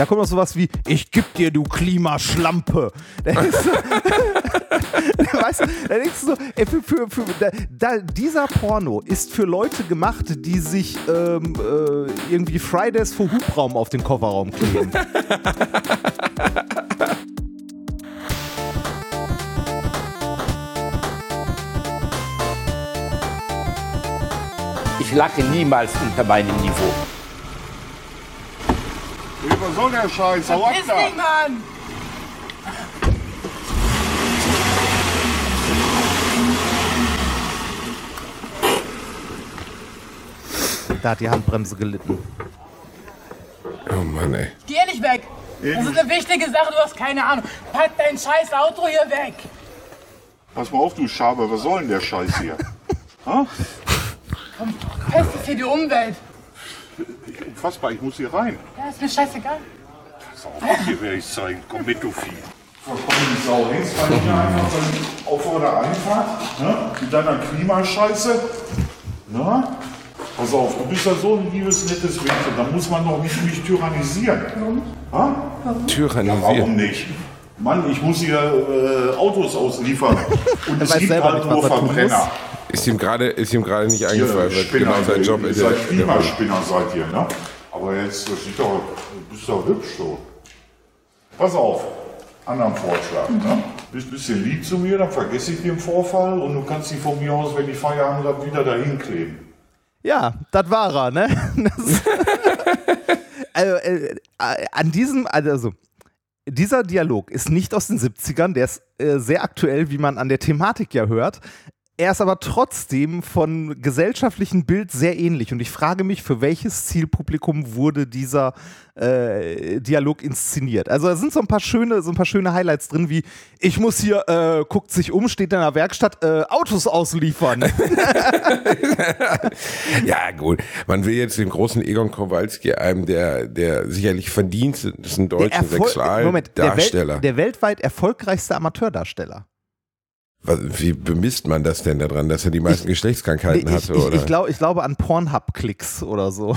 Da kommt noch sowas wie, ich geb dir, du Klimaschlampe. Da ist so- weißt du, da denkst du so, ey, für, für, für, da, da, dieser Porno ist für Leute gemacht, die sich ähm, äh, irgendwie Fridays for Hubraum auf den Kofferraum kleben. Ich lacke niemals unter meinem Niveau. Was soll der Scheiß? Hau ab da! Mann! Da hat die Handbremse gelitten. Oh Mann, ey. Geh nicht weg! Das ist eine wichtige Sache, du hast keine Ahnung. Pack dein scheiß Auto hier weg! Pass mal auf, du Schabe, was soll denn der Scheiß hier? ha? Pest ist hier die Umwelt. Unfassbar, ich muss hier rein. Ja, ist mir scheißegal. Hier werde ich zeigen. Komm mit, du Vieh. Vollkommen die Sau. Hängst mal hier einfach dann auf vor der Einfahrt, ne? Mit deiner Klimascheiße. Na? Pass auf, du bist ja so ein liebes, nettes Mädchen. Da muss man doch nicht mich tyrannisieren. Ha? Tyrannisiert. Warum nicht? Mann, ich muss hier äh, Autos ausliefern. Und es gibt selber halt nur er Verbrenner. Ist ihm gerade ist ihm gerade nicht eingefallen, weil Spinner, genau sein Job ihr ist. seid ja- Klimaspinner seid ihr, ne? Aber jetzt, das sieht doch, bist doch hübsch so. Pass auf, anderen Vorschlag, ne? Bist ein bisschen lieb zu mir, dann vergesse ich den Vorfall und du kannst die von mir aus, wenn ich Feierabend habe, wieder dahin kleben. Ja, das war er, ne? Also, äh, äh, an diesem, also, dieser Dialog ist nicht aus den 70ern, der ist äh, sehr aktuell, wie man an der Thematik ja hört. Er ist aber trotzdem von gesellschaftlichen Bild sehr ähnlich. Und ich frage mich, für welches Zielpublikum wurde dieser äh, Dialog inszeniert? Also da sind so ein paar schöne, so ein paar schöne Highlights drin, wie ich muss hier, äh, guckt sich um, steht in der Werkstatt, äh, Autos ausliefern. Ja, gut. Man will jetzt den großen Egon Kowalski, einem der, der sicherlich verdientesten deutschen Erfol- Moment, der, Sexualdarsteller. Welt, der weltweit erfolgreichste Amateurdarsteller. Was, wie bemisst man das denn daran, dass er die meisten Geschlechtskrankheiten ich, hatte? ich, oder? ich, glaub, ich glaube an Pornhub-Klicks oder so.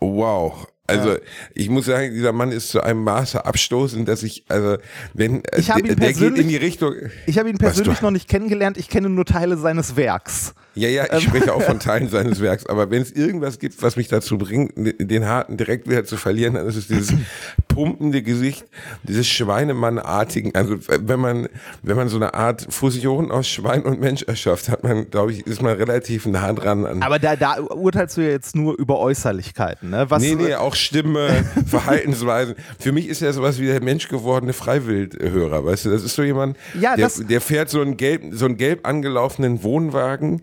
Wow. Also ich muss sagen, dieser Mann ist zu einem Maße abstoßend, dass ich, also wenn Ich ihn der, der geht persönlich- in die Richtung. Ich habe ihn persönlich noch nicht kennengelernt, ich kenne nur Teile seines Werks. Ja, ja, Ähm. ich spreche auch von Teilen seines Werks, aber wenn es irgendwas gibt, was mich dazu bringt, den Harten direkt wieder zu verlieren, dann ist es dieses pumpende Gesicht, dieses Schweinemannartigen. Also wenn man, wenn man so eine Art Fusion aus Schwein und Mensch erschafft, hat man, glaube ich, ist man relativ nah dran an. Aber da, da urteilst du ja jetzt nur über Äußerlichkeiten, ne? Was, Nee, nee, auch Stimme, Verhaltensweisen. Für mich ist er sowas wie der menschgewordene Freiwildhörer, weißt du? Das ist so jemand, Ja, der, der fährt so einen gelb, so einen gelb angelaufenen Wohnwagen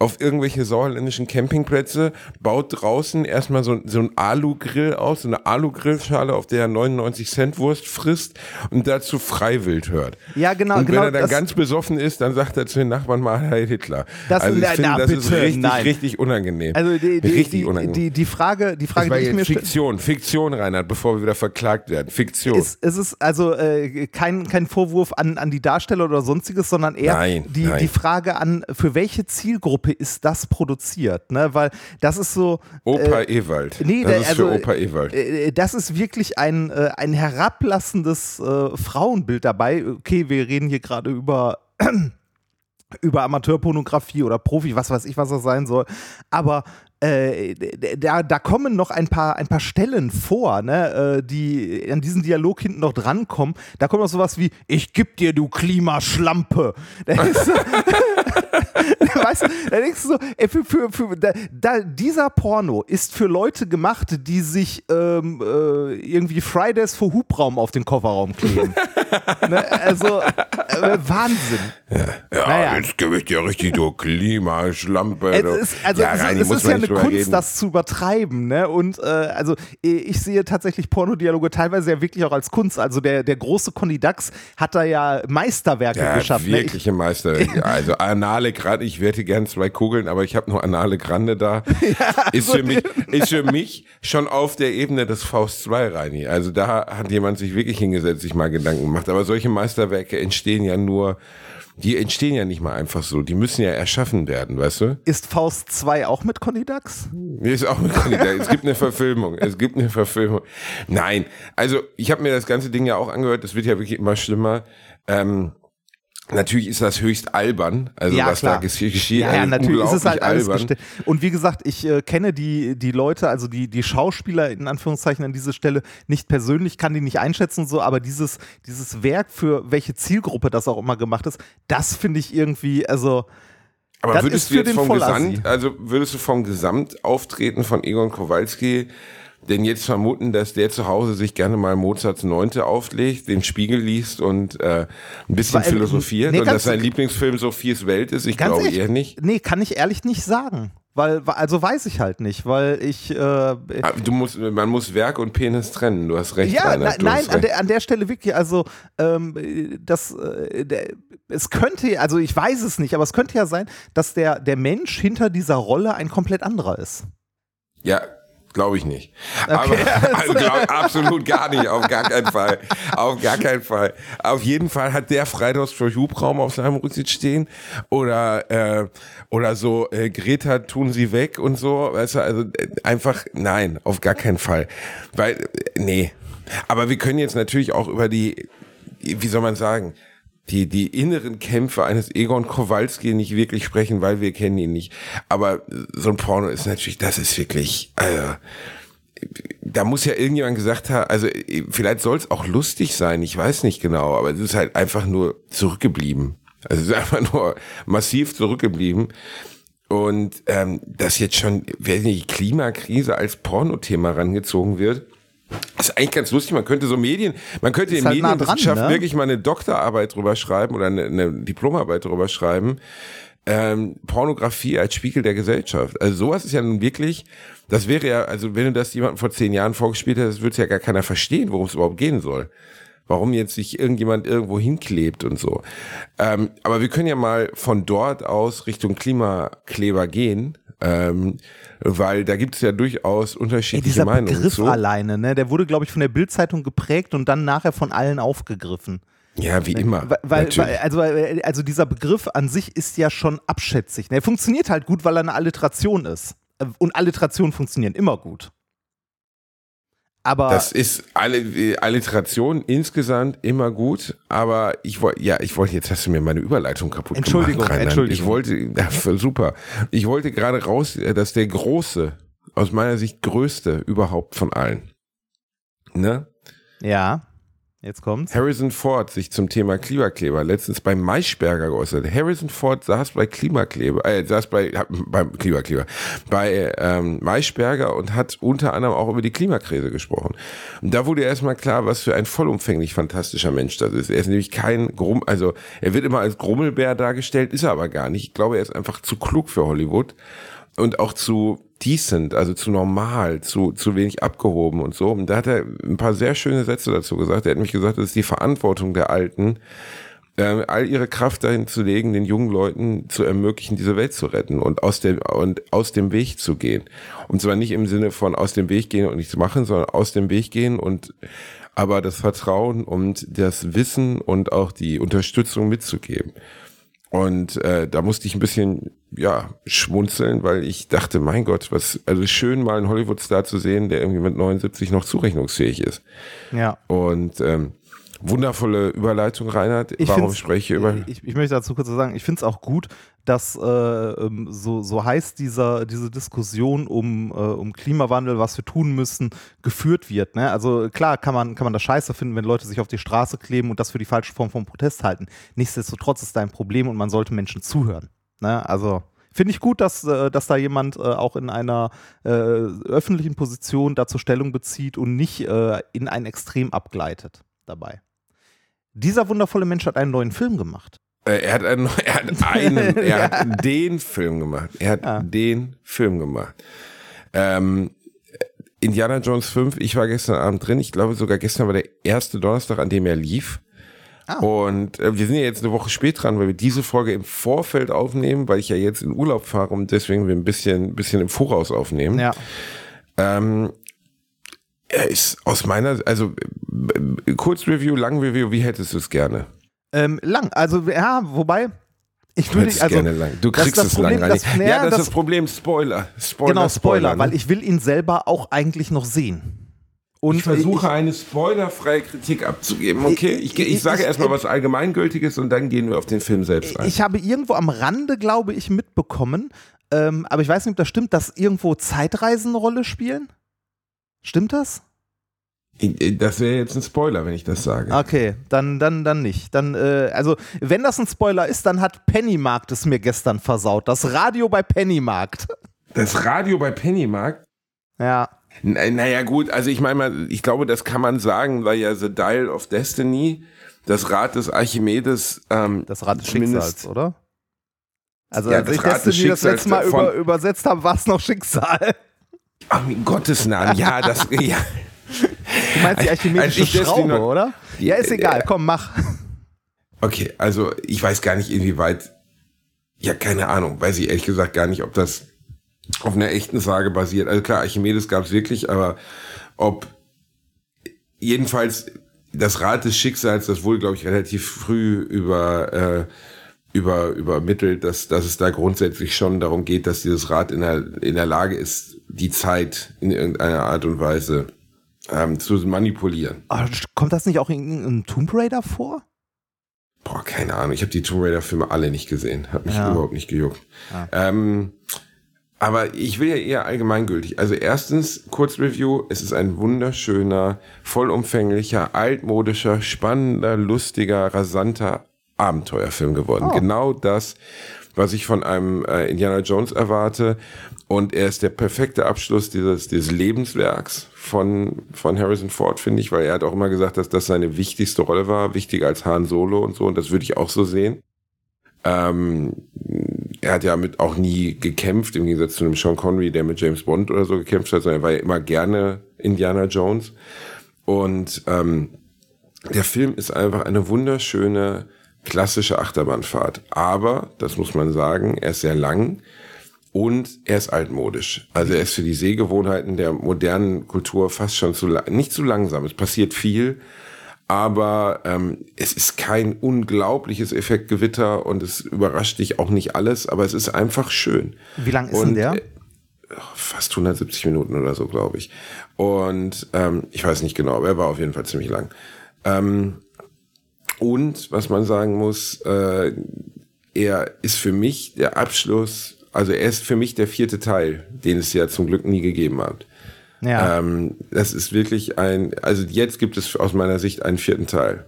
auf irgendwelche sauerländischen Campingplätze, baut draußen erstmal so, so einen Alu-Grill aus, so eine Alu-Grillschale, auf der er 99 Cent Wurst frisst und dazu Freiwild hört. Ja, genau, Und genau, wenn er dann das- ganz besoffen ist, dann sagt er zu den Nachbarn mal Heil Hitler. Das- also ich na, finde, na, das ist bitte, richtig, nein. richtig unangenehm. Also die, die, richtig die, unangenehm. die, die Frage, die Frage, Das war die ich mir Fiktion, Fiktion, Reinhard, bevor wir wieder verklagt werden. Fiktion. ist, ist es also äh, kein, kein Vorwurf an, an die Darsteller oder sonstiges, sondern eher Nein, die, nein. die Frage an, für welche Zielgruppe ist das produziert? Ne? Weil das ist so. Opa äh, Ewald. Nee, das der- ist also, für Opa Ewald. Äh, Das ist wirklich ein, äh, ein herablassendes äh, Frauenbild dabei. Okay, wir reden hier gerade über, über Amateurpornografie oder Profi, was weiß ich, was das sein soll. Aber äh, da, da kommen noch ein paar, ein paar Stellen vor, ne, äh, die an diesen Dialog hinten noch drankommen. Da kommt noch sowas wie, ich geb dir, du Klimaschlampe. Das ist, weißt du, da denkst du so, ey, für, für, für, da, da, dieser Porno ist für Leute gemacht, die sich ähm, äh, irgendwie Fridays for Hubraum auf den Kofferraum kleben. ne? Also, äh, Wahnsinn. Ja, naja. jetzt gebe ich dir richtig, du Klimaschlampe. Es ist, also ja, es, Reini, es ist ja eine Kunst, reden. das zu übertreiben, ne? Und äh, also ich sehe tatsächlich Pornodialoge teilweise ja wirklich auch als Kunst. Also der, der große Conny Dax hat da ja Meisterwerke ja, geschafft. Ne? Ich, wirkliche Meister. Also an anale Grande, ich werte gern zwei Kugeln, aber ich habe nur anale Grande da, ist, für mich, ist für mich schon auf der Ebene des Faust 2, Reini. Also da hat jemand sich wirklich hingesetzt, sich mal Gedanken gemacht. Aber solche Meisterwerke entstehen ja nur die entstehen ja nicht mal einfach so, die müssen ja erschaffen werden, weißt du? Ist Faust 2 auch mit Conny Dax? Ist auch mit Conny Dax. Es gibt eine Verfilmung. Es gibt eine Verfilmung. Nein, also ich habe mir das ganze Ding ja auch angehört, das wird ja wirklich immer schlimmer. Ähm, Natürlich ist das höchst albern, also Ja, was klar. da geschieht. Ja, ja, also natürlich ist es halt alles albern. geste- Und wie gesagt, ich äh, kenne die, die Leute, also die, die Schauspieler in Anführungszeichen an dieser Stelle nicht persönlich, kann die nicht einschätzen so, aber dieses, dieses Werk, für welche Zielgruppe das auch immer gemacht ist, das finde ich irgendwie, also Aber Das würdest ist du jetzt vom. Gesamt, also würdest du vom Gesamtauftreten von Egon Kowalski denn jetzt vermuten, dass der zu Hause sich gerne mal Mozarts Neunte auflegt, den Spiegel liest und äh, ein bisschen Weil, philosophiert nee, und dass sein Lieblingsfilm Sophies Welt ist? Ich glaube eher nicht. Nee, kann ich ehrlich nicht sagen. Weil, also weiß ich halt nicht, weil ich. Äh, Ah, Du musst, man muss Werk und Penis trennen. Du hast recht. Ja, Reinhard, nein, nein an, der, an der Stelle wirklich, also ähm, das, äh, der, es könnte, also ich weiß es nicht, aber es könnte ja sein, dass der, der Mensch hinter dieser Rolle ein komplett anderer ist. Ja, glaube ich nicht. Aber also glaub, absolut gar nicht, auf gar keinen Fall. Auf gar keinen Fall. Auf jeden Fall hat der Fridays for Hubraum auf seinem Rücksitz stehen oder äh, oder so äh, Greta tun sie weg und so, weißt du, also äh, einfach nein, auf gar keinen Fall. Weil äh, nee. Aber wir können jetzt natürlich auch über die wie soll man sagen, die, die inneren Kämpfe eines Egon Kowalski nicht wirklich sprechen, weil wir kennen ihn nicht. Aber so ein Porno ist natürlich, das ist wirklich, also, da muss ja irgendjemand gesagt haben, also vielleicht soll es auch lustig sein, ich weiß nicht genau, aber es ist halt einfach nur zurückgeblieben. Also es ist einfach nur massiv zurückgeblieben. Und ähm, dass jetzt schon, wenn die Klimakrise als Pornothema rangezogen wird, ist eigentlich ganz lustig. Man könnte so Medien, man könnte in halt nah Medienwissenschaft ne? wirklich mal eine Doktorarbeit drüber schreiben oder eine, eine Diplomarbeit drüber schreiben. Ähm, Pornografie als Spiegel der Gesellschaft. Also sowas ist ja nun wirklich, das wäre ja, also wenn du das jemandem vor zehn Jahren vorgespielt hättest, würde ja gar keiner verstehen, worum es überhaupt gehen soll. Warum jetzt sich irgendjemand irgendwo hinklebt und so. Ähm, aber wir können ja mal von dort aus Richtung Klimakleber gehen, ähm, weil da gibt es ja durchaus Ey, unterschiedliche dieser Meinungen Begriff zu. alleine, ne, der wurde, glaube ich, von der Bildzeitung geprägt und dann nachher von allen aufgegriffen. Ja, wie immer. Weil, weil, also, also dieser Begriff an sich ist ja schon abschätzig. ne? Er funktioniert halt gut, weil er eine Alliteration ist. Äh, Und Alliterationen funktionieren immer gut. Aber Das ist alle Alliteration insgesamt immer gut, aber ich wollte, ja, ich wollte, jetzt hast du mir meine Überleitung kaputt Entschuldigung, gemacht. Reinhard. Entschuldigung. Ich wollte, super. Ich wollte gerade raus, äh, dass der große, aus meiner Sicht größte überhaupt von allen, ne? ja, jetzt kommt's. Harrison Ford sich zum Thema Klimakleber letztens bei Maischberger geäußert. Harrison Ford saß bei Klimakleber, äh, saß bei, beim Klimakleber, bei ähm, Maischberger und hat unter anderem auch über die Klimakrise gesprochen. Und da wurde erstmal klar, was für ein vollumfänglich fantastischer Mensch das ist. Er ist nämlich kein Grumm, also er wird immer als Grummelbär dargestellt, ist er aber gar nicht. Ich glaube, er ist einfach zu klug für Hollywood und auch zu decent, also zu normal, zu, zu wenig abgehoben und so. Und da hat er ein paar sehr schöne Sätze dazu gesagt. Er hat nämlich gesagt, das ist die Verantwortung der Alten, ähm, all ihre Kraft dahin zu legen, den jungen Leuten zu ermöglichen, diese Welt zu retten und aus dem, und aus dem Weg zu gehen. Und zwar nicht im Sinne von aus dem Weg gehen und nichts machen, sondern aus dem Weg gehen und aber das Vertrauen und das Wissen und auch die Unterstützung mitzugeben. Und äh, da musste ich ein bisschen ja schmunzeln, weil ich dachte, mein Gott, was also schön mal einen Hollywood-Star zu sehen, der irgendwie mit 79 noch zurechnungsfähig ist. Ja. Und ähm, wundervolle Überleitung, Reinhard. Ich Warum spreche ich über? Ich, ich möchte dazu kurz sagen, ich finde es auch gut, dass äh, ähm, so, so heißt dieser, diese Diskussion um, äh, um Klimawandel, was wir tun müssen, geführt wird. Ne? Also klar kann man, kann man das scheiße finden, wenn Leute sich auf die Straße kleben und das für die falsche Form von Protest halten. Nichtsdestotrotz ist da ein Problem und man sollte Menschen zuhören. Ne? Also finde ich gut, dass, äh, dass da jemand äh, auch in einer äh, öffentlichen Position dazu Stellung bezieht und nicht äh, in ein Extrem abgleitet dabei. Dieser wundervolle Mensch hat einen neuen Film gemacht. Äh, er hat einen, er hat einen, er hat den Film gemacht. Er hat Ja. den Film gemacht. Ähm, Indiana Jones 5, ich war gestern Abend drin. Ich glaube sogar gestern war der erste Donnerstag, an dem er lief. Ah. Und äh, wir sind ja jetzt eine Woche spät dran, weil wir diese Folge im Vorfeld aufnehmen, weil ich ja jetzt in Urlaub fahre und deswegen wir ein bisschen, bisschen im Voraus aufnehmen. Ja. Ähm, er ist aus meiner, also Kurzreview, Lang-Review, wie hättest du es gerne? Ähm, lang, also ja, wobei, ich würde Hättest also gerne lang. Du das kriegst das es Problem, lang rein. das- ja, ja, das, ist das- das Problem. Spoiler. Spoiler, genau Spoiler, ne? weil ich will ihn selber auch eigentlich noch sehen. Und Ich versuche eine spoilerfreie Kritik abzugeben. Okay, ich, ich, ich- sage ich- erstmal was Allgemeingültiges und dann gehen wir auf den Film selbst ein. Ich habe irgendwo am Rande, glaube ich, mitbekommen, ähm, aber ich weiß nicht, ob das stimmt, dass irgendwo Zeitreisen eine Rolle spielen. Stimmt das? Ich- Das wäre jetzt ein Spoiler, wenn ich das sage. Okay, dann, dann, dann nicht. Dann, äh, also, wenn das ein Spoiler ist, dann hat Pennymarkt es mir gestern versaut. Das Radio bei Pennymarkt. Das Radio bei Pennymarkt? Ja. N- Naja, gut, also ich meine mal, ich glaube, das kann man sagen, weil ja The Dial of Destiny, das Rad des Archimedes, ähm, Das Rad des Schicksals, oder? Also, Ja, als das ich Rad des Destiny das letzte Mal über, übersetzt habe, war es noch Schicksal. Ach, in Gottes Namen, ja, das, ja. Du meinst die archimedische Als ich Destiny Schraube, noch- oder? Ja, ist egal. ja. Komm, mach. Okay, also ich weiß gar nicht, inwieweit, ja, keine Ahnung, weiß ich ehrlich gesagt gar nicht, ob das auf einer echten Sage basiert. Also klar, Archimedes gab es wirklich, aber ob jedenfalls das Rad des Schicksals, das wurde, glaube ich, relativ früh über, äh, über, übermittelt, dass, dass es da grundsätzlich schon darum geht, dass dieses Rad in der, in der Lage ist, die Zeit in irgendeiner Art und Weise ähm, zu manipulieren. Ah, kommt das nicht auch in, in Tomb Raider vor? Boah, keine Ahnung. Ich habe die Tomb Raider-Filme alle nicht gesehen. Hat mich Ja. überhaupt nicht gejuckt. Ähm, aber ich will ja eher allgemeingültig. Also erstens, Kurzreview. Es ist ein wunderschöner, vollumfänglicher, altmodischer, spannender, lustiger, rasanter Abenteuerfilm geworden. Genau das, was ich von einem äh, Indiana Jones erwarte. Und er ist der perfekte Abschluss dieses, dieses Lebenswerks von, von Harrison Ford, finde ich, weil er hat auch immer gesagt, dass das seine wichtigste Rolle war, wichtiger als Han Solo und so. Und das würde ich auch so sehen. Ähm, er hat ja mit auch nie gekämpft, im Gegensatz zu einem Sean Connery, der mit James Bond oder so gekämpft hat, sondern er war ja immer gerne Indiana Jones. Und ähm, der Film ist einfach eine wunderschöne, klassische Achterbahnfahrt. Aber, das muss man sagen, er ist sehr lang und er ist altmodisch. Also er ist für die Sehgewohnheiten der modernen Kultur fast schon zu lang, nicht zu langsam. Es passiert viel, aber ähm, es ist kein unglaubliches Effektgewitter und es überrascht dich auch nicht alles, aber es ist einfach schön. Wie lang ist Und, denn der? äh, fast 170 Minuten oder so, glaube ich. Und ähm, ich weiß nicht genau, aber er war auf jeden Fall ziemlich lang. Ähm, und was man sagen muss, äh, er ist für mich der Abschluss, also er ist für mich der vierte Teil, den es ja zum Glück nie gegeben hat. Ja. Ähm, das ist wirklich ein, also jetzt gibt es aus meiner Sicht einen vierten Teil.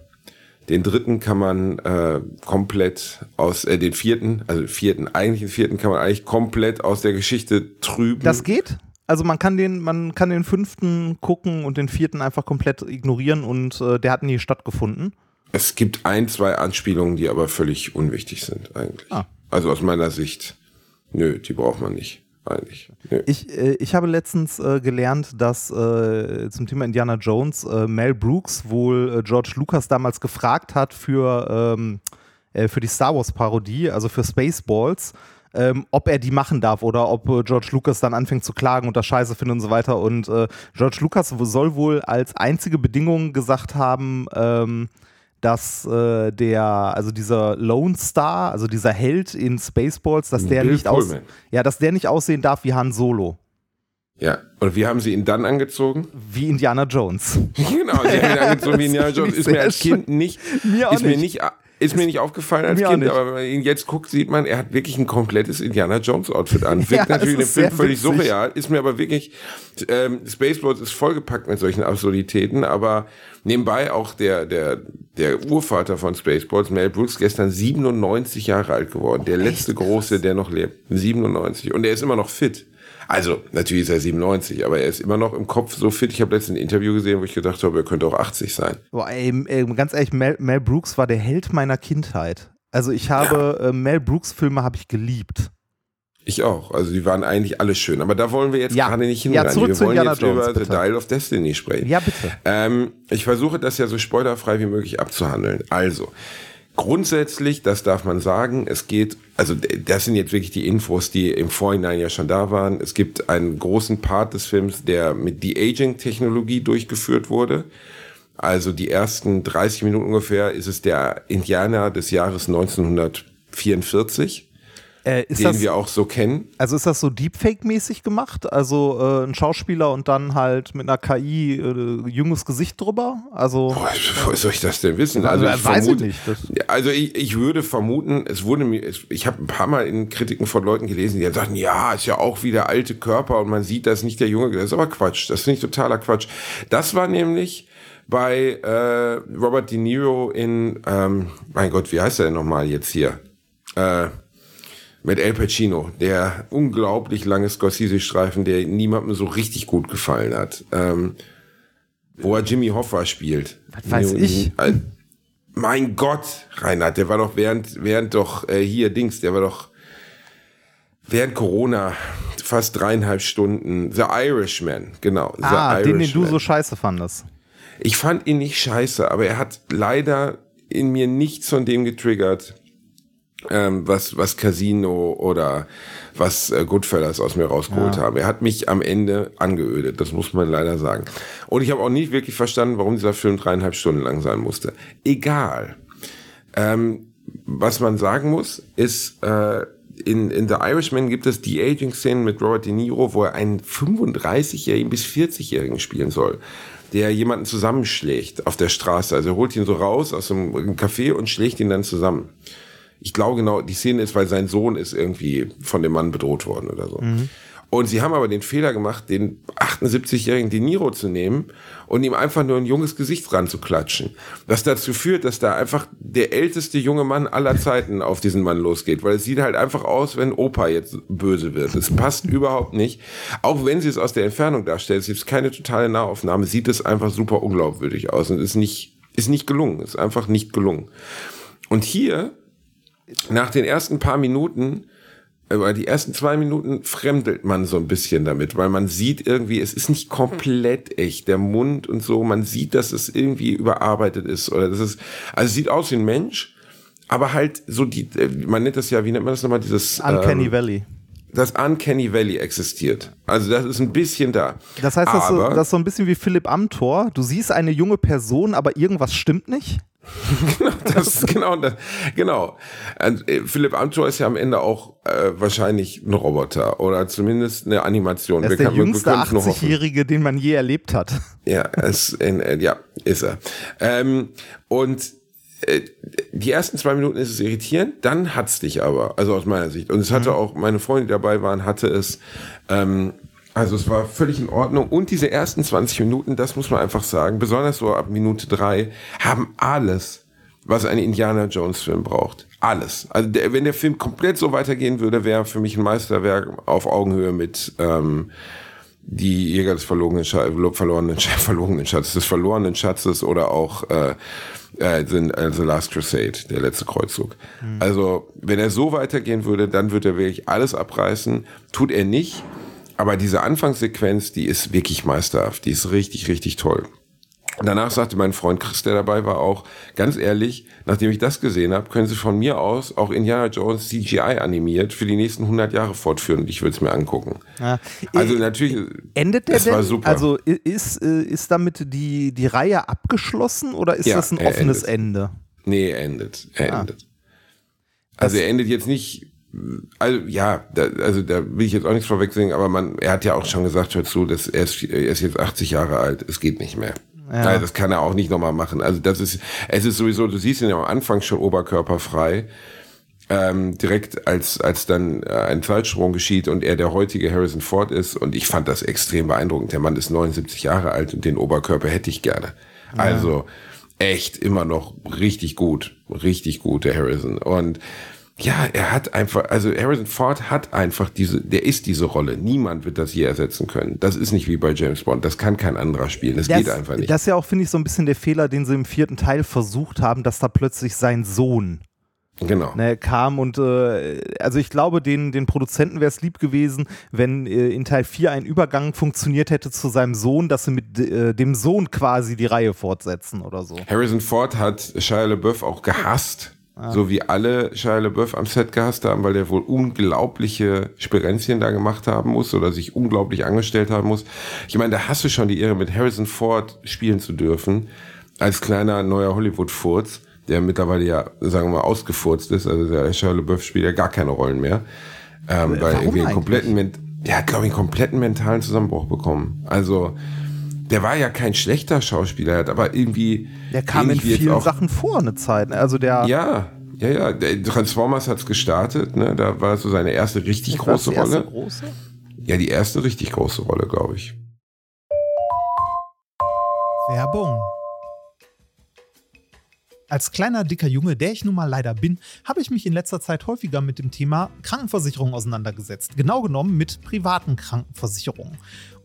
Den dritten kann man äh, komplett aus, äh, den vierten, also vierten, eigentlich den vierten kann man eigentlich komplett aus der Geschichte trüben. Das geht? Also man kann den, man kann den fünften gucken und den vierten einfach komplett ignorieren und äh, der hat nie stattgefunden. Es gibt ein, zwei Anspielungen, die aber völlig unwichtig sind eigentlich. Ah. Also aus meiner Sicht, nö, die braucht man nicht eigentlich. Nö. Ich, äh, ich habe letztens äh, gelernt, dass äh, zum Thema Indiana Jones äh, Mel Brooks wohl äh, George Lucas damals gefragt hat für, ähm, äh, für die Star Wars Parodie, also für Spaceballs, ähm, ob er die machen darf oder ob äh, George Lucas dann anfängt zu klagen und das scheiße findet und so weiter. Und äh, George Lucas soll wohl als einzige Bedingung gesagt haben, ähm, dass äh, der, also dieser Lone Star, also dieser Held in Spaceballs, dass der Bill nicht aus, Pullman. ja, dass der nicht aussehen darf wie Han Solo, Ja, und wie haben sie ihn dann angezogen? wie Indiana Jones. Genau, sie haben ihn angezogen wie Indiana Jones. Ist mir als Kind nicht, Mir ist mir nicht. Ist mir nicht aufgefallen als Kind, nicht. aber wenn man ihn jetzt guckt, sieht man, er hat wirklich ein komplettes Indiana Jones Outfit an. Wirkt Ja, natürlich in dem es ist Film völlig witzig. surreal, ist mir aber wirklich, ähm, Spaceballs ist vollgepackt mit solchen Absurditäten, aber nebenbei auch der, der, der Urvater von Spaceballs, Mel Brooks, gestern 97 Jahre alt geworden. Der letzte Große, der noch lebt. 97. Und er ist immer noch fit. Also, natürlich ist er 97, aber er ist immer noch im Kopf so fit. Ich habe letztens ein Interview gesehen, wo ich gedacht habe, er könnte auch 80 sein. Boah, ey, ey, ganz ehrlich, Mel, Mel Brooks war der Held meiner Kindheit. Also ich habe äh, Mel Brooks Filme habe ich geliebt. Ich auch. Also die waren eigentlich alle schön. Aber da wollen wir jetzt Ja. gerade nicht Ja, hinrennen. zurück wir wollen Indiana jetzt Jones, über The bitte. Dial of Destiny sprechen. Ja, bitte. Ähm, ich versuche das ja so spoilerfrei wie möglich abzuhandeln. Also, grundsätzlich, das darf man sagen, es geht, also das sind jetzt wirklich die Infos, die im Vorhinein ja schon da waren. Es gibt einen großen Part des Films, der mit De-Aging-Technologie durchgeführt wurde. Also die ersten 30 Minuten ungefähr ist es der Indianer des Jahres 1944, Äh, den das, wir auch so kennen. also ist das so Deepfake-mäßig gemacht? Also äh, ein Schauspieler und dann halt mit einer KI äh, junges Gesicht drüber? Also Boah, woher soll ich das denn wissen? Also, ich äh, weiß ich vermute- nicht. Das- Ja, Also ich, ich würde vermuten, es wurde mir, ich habe ein paar Mal in Kritiken von Leuten gelesen, die dann sagten, ja, ist ja auch wieder alte Körper und man sieht, das ist nicht der Junge. Das ist aber Quatsch. Das finde ich totaler Quatsch. Das war nämlich bei äh, Robert De Niro in, ähm, mein Gott, wie heißt er denn nochmal jetzt hier? Äh, mit El Pacino, der unglaublich lange Scorsese-Streifen, der niemandem so richtig gut gefallen hat. Ähm, wo er Jimmy Hoffa spielt. Was weiß ich? Äh, Mein Gott, Reinhard, der war doch während, während doch äh, hier Dings, der war doch während Corona fast dreieinhalb Stunden. The Irishman, genau. The ah, den, den du Irishman. so scheiße fandest. Ich fand ihn nicht scheiße, aber er hat leider in mir nichts von dem getriggert, ähm, was, was Casino oder was äh, Goodfellas aus mir rausgeholt haben. Er hat mich am Ende angeödet, das muss man leider sagen. Und ich habe auch nicht wirklich verstanden, warum dieser Film dreieinhalb Stunden lang sein musste. Egal. Ähm, was man sagen muss, ist, äh, in, in The Irishman gibt es die Aging-Szenen mit Robert De Niro, wo er einen 35-Jährigen bis 40-Jährigen spielen soll, der jemanden zusammenschlägt auf der Straße. Also er holt ihn so raus aus einem Café und schlägt ihn dann zusammen. Ich glaube genau, die Szene ist, weil sein Sohn ist irgendwie von dem Mann bedroht worden oder so. Und sie haben aber den Fehler gemacht, den 78-jährigen De Niro zu nehmen und ihm einfach nur ein junges Gesicht ranzuklatschen. Was dazu führt, dass da einfach der älteste junge Mann aller Zeiten auf diesen Mann losgeht. Weil es sieht halt einfach aus, wenn Opa jetzt böse wird. Es passt überhaupt nicht. Auch wenn sie es aus der Entfernung darstellt, es ist keine totale Nahaufnahme, sieht es einfach super unglaubwürdig aus und ist nicht, ist nicht gelungen. Ist einfach nicht gelungen. Und hier, nach den ersten paar Minuten, aber die ersten zwei Minuten fremdelt man so ein bisschen damit, weil man sieht irgendwie, es ist nicht komplett echt, der Mund und so, man sieht, dass es irgendwie überarbeitet ist oder das ist, also es sieht aus wie ein Mensch, aber halt so die, äh, man nennt das ja, wie nennt man das nochmal, dieses Uncanny ähm, Valley. das Uncanny Valley existiert. Also das ist ein bisschen da. Das heißt, das ist, so, das ist so ein bisschen wie Philipp Amthor. Du siehst eine junge Person, aber irgendwas stimmt nicht. Das ist genau das. Genau. Und, äh, Philipp Amthor ist ja am Ende auch äh, wahrscheinlich ein Roboter oder zumindest eine Animation. Er ist der kann- jüngste können's nur hoffen. 80-Jährige, den man je erlebt hat. Ja, es, in, äh, ja, ist er. Ähm, und äh, die ersten zwei Minuten ist es irritierend, dann hat's dich aber, also aus meiner Sicht. Und es hatte auch, meine Freunde, die dabei waren, hatte es, ähm, also es war völlig in Ordnung. Und diese ersten 20 Minuten, das muss man einfach sagen, besonders so ab Minute drei, haben alles, was ein Indiana Jones Film braucht. Alles. Also der, wenn der Film komplett so weitergehen würde, wäre für mich ein Meisterwerk auf Augenhöhe mit ähm, die Jäger des verlorenen, Scha verlorenen, Sch verlorenen Schatzes, des verlorenen Schatzes oder auch äh, äh, the, äh, the Last Crusade, der letzte Kreuzzug. Also wenn er so weitergehen würde, dann würde er wirklich alles abreißen. Tut er nicht. Aber diese Anfangssequenz, die ist wirklich meisterhaft. Die ist richtig, richtig toll. Danach sagte mein Freund Chris, der dabei war, auch, ganz ehrlich, nachdem ich das gesehen habe, können Sie von mir aus auch Indiana Jones CGI animiert für die nächsten 100 Jahre fortführen und ich würde es mir angucken. Ja. Also Äh, natürlich, Endet der es denn? war super. Also ist, äh, ist damit die, die Reihe abgeschlossen oder ist Ja, das ein offenes endet. Ende? nee, er endet. Er Ah. endet. Also er endet jetzt nicht, also ja, da, also da will ich jetzt auch nichts vorwegsehen, aber man, er hat ja auch schon gesagt, hör zu, dass er ist, er ist jetzt 80 Jahre alt, es geht nicht mehr. Ja. das kann er auch nicht nochmal machen. Also das ist, es ist sowieso, du siehst ihn ja am Anfang schon oberkörperfrei, ähm, direkt als, als dann äh, ein Zeitsprung geschieht und er der heutige Harrison Ford ist und ich fand das extrem beeindruckend. Der Mann ist 79 Jahre alt und den Oberkörper hätte ich gerne. Also echt immer noch richtig gut, richtig gut, der Harrison. Und ja, er hat einfach, also Harrison Ford hat einfach diese, der ist diese Rolle. Niemand wird das je ersetzen können. Das ist nicht wie bei James Bond. Das kann kein anderer spielen. Das, geht einfach nicht. Das ist ja auch, finde ich, so ein bisschen der Fehler, den sie im vierten Teil versucht haben, dass da plötzlich sein Sohn Genau. Ne, kam und äh, also ich glaube, den, den Produzenten wäre es lieb gewesen, wenn äh, in Teil 4 ein Übergang funktioniert hätte zu seinem Sohn, dass sie mit äh, dem Sohn quasi die Reihe fortsetzen oder so. Harrison Ford hat Shia LaBeouf auch gehasst, so wie alle Shia LaBeouf am Set gehasst haben, weil der wohl unglaubliche Sperenzien da gemacht haben muss oder sich unglaublich angestellt haben muss. Ich meine, da hast du schon die Ehre, mit Harrison Ford spielen zu dürfen, als kleiner neuer Hollywood-Furz, der mittlerweile ja, sagen wir mal, ausgefurzt ist. Also der Shia LaBeouf spielt ja gar keine Rollen mehr. Ähm, weil irgendwie einen kompletten, der hat, glaube ich, einen kompletten mentalen Zusammenbruch bekommen. Also, der war ja kein schlechter Schauspieler, er hat aber irgendwie. Der kam in vielen auch- Sachen vor eine Zeit. ne? Also der Ja, ja, ja. Der Transformers hat's gestartet, ne? Da war so seine erste richtig das große die erste Rolle. große? Ja, die erste richtig große Rolle, glaube ich. Werbung. Als kleiner, dicker Junge, der ich nun mal leider bin, habe ich mich in letzter Zeit häufiger mit dem Thema Krankenversicherung auseinandergesetzt. Genau genommen mit privaten Krankenversicherungen.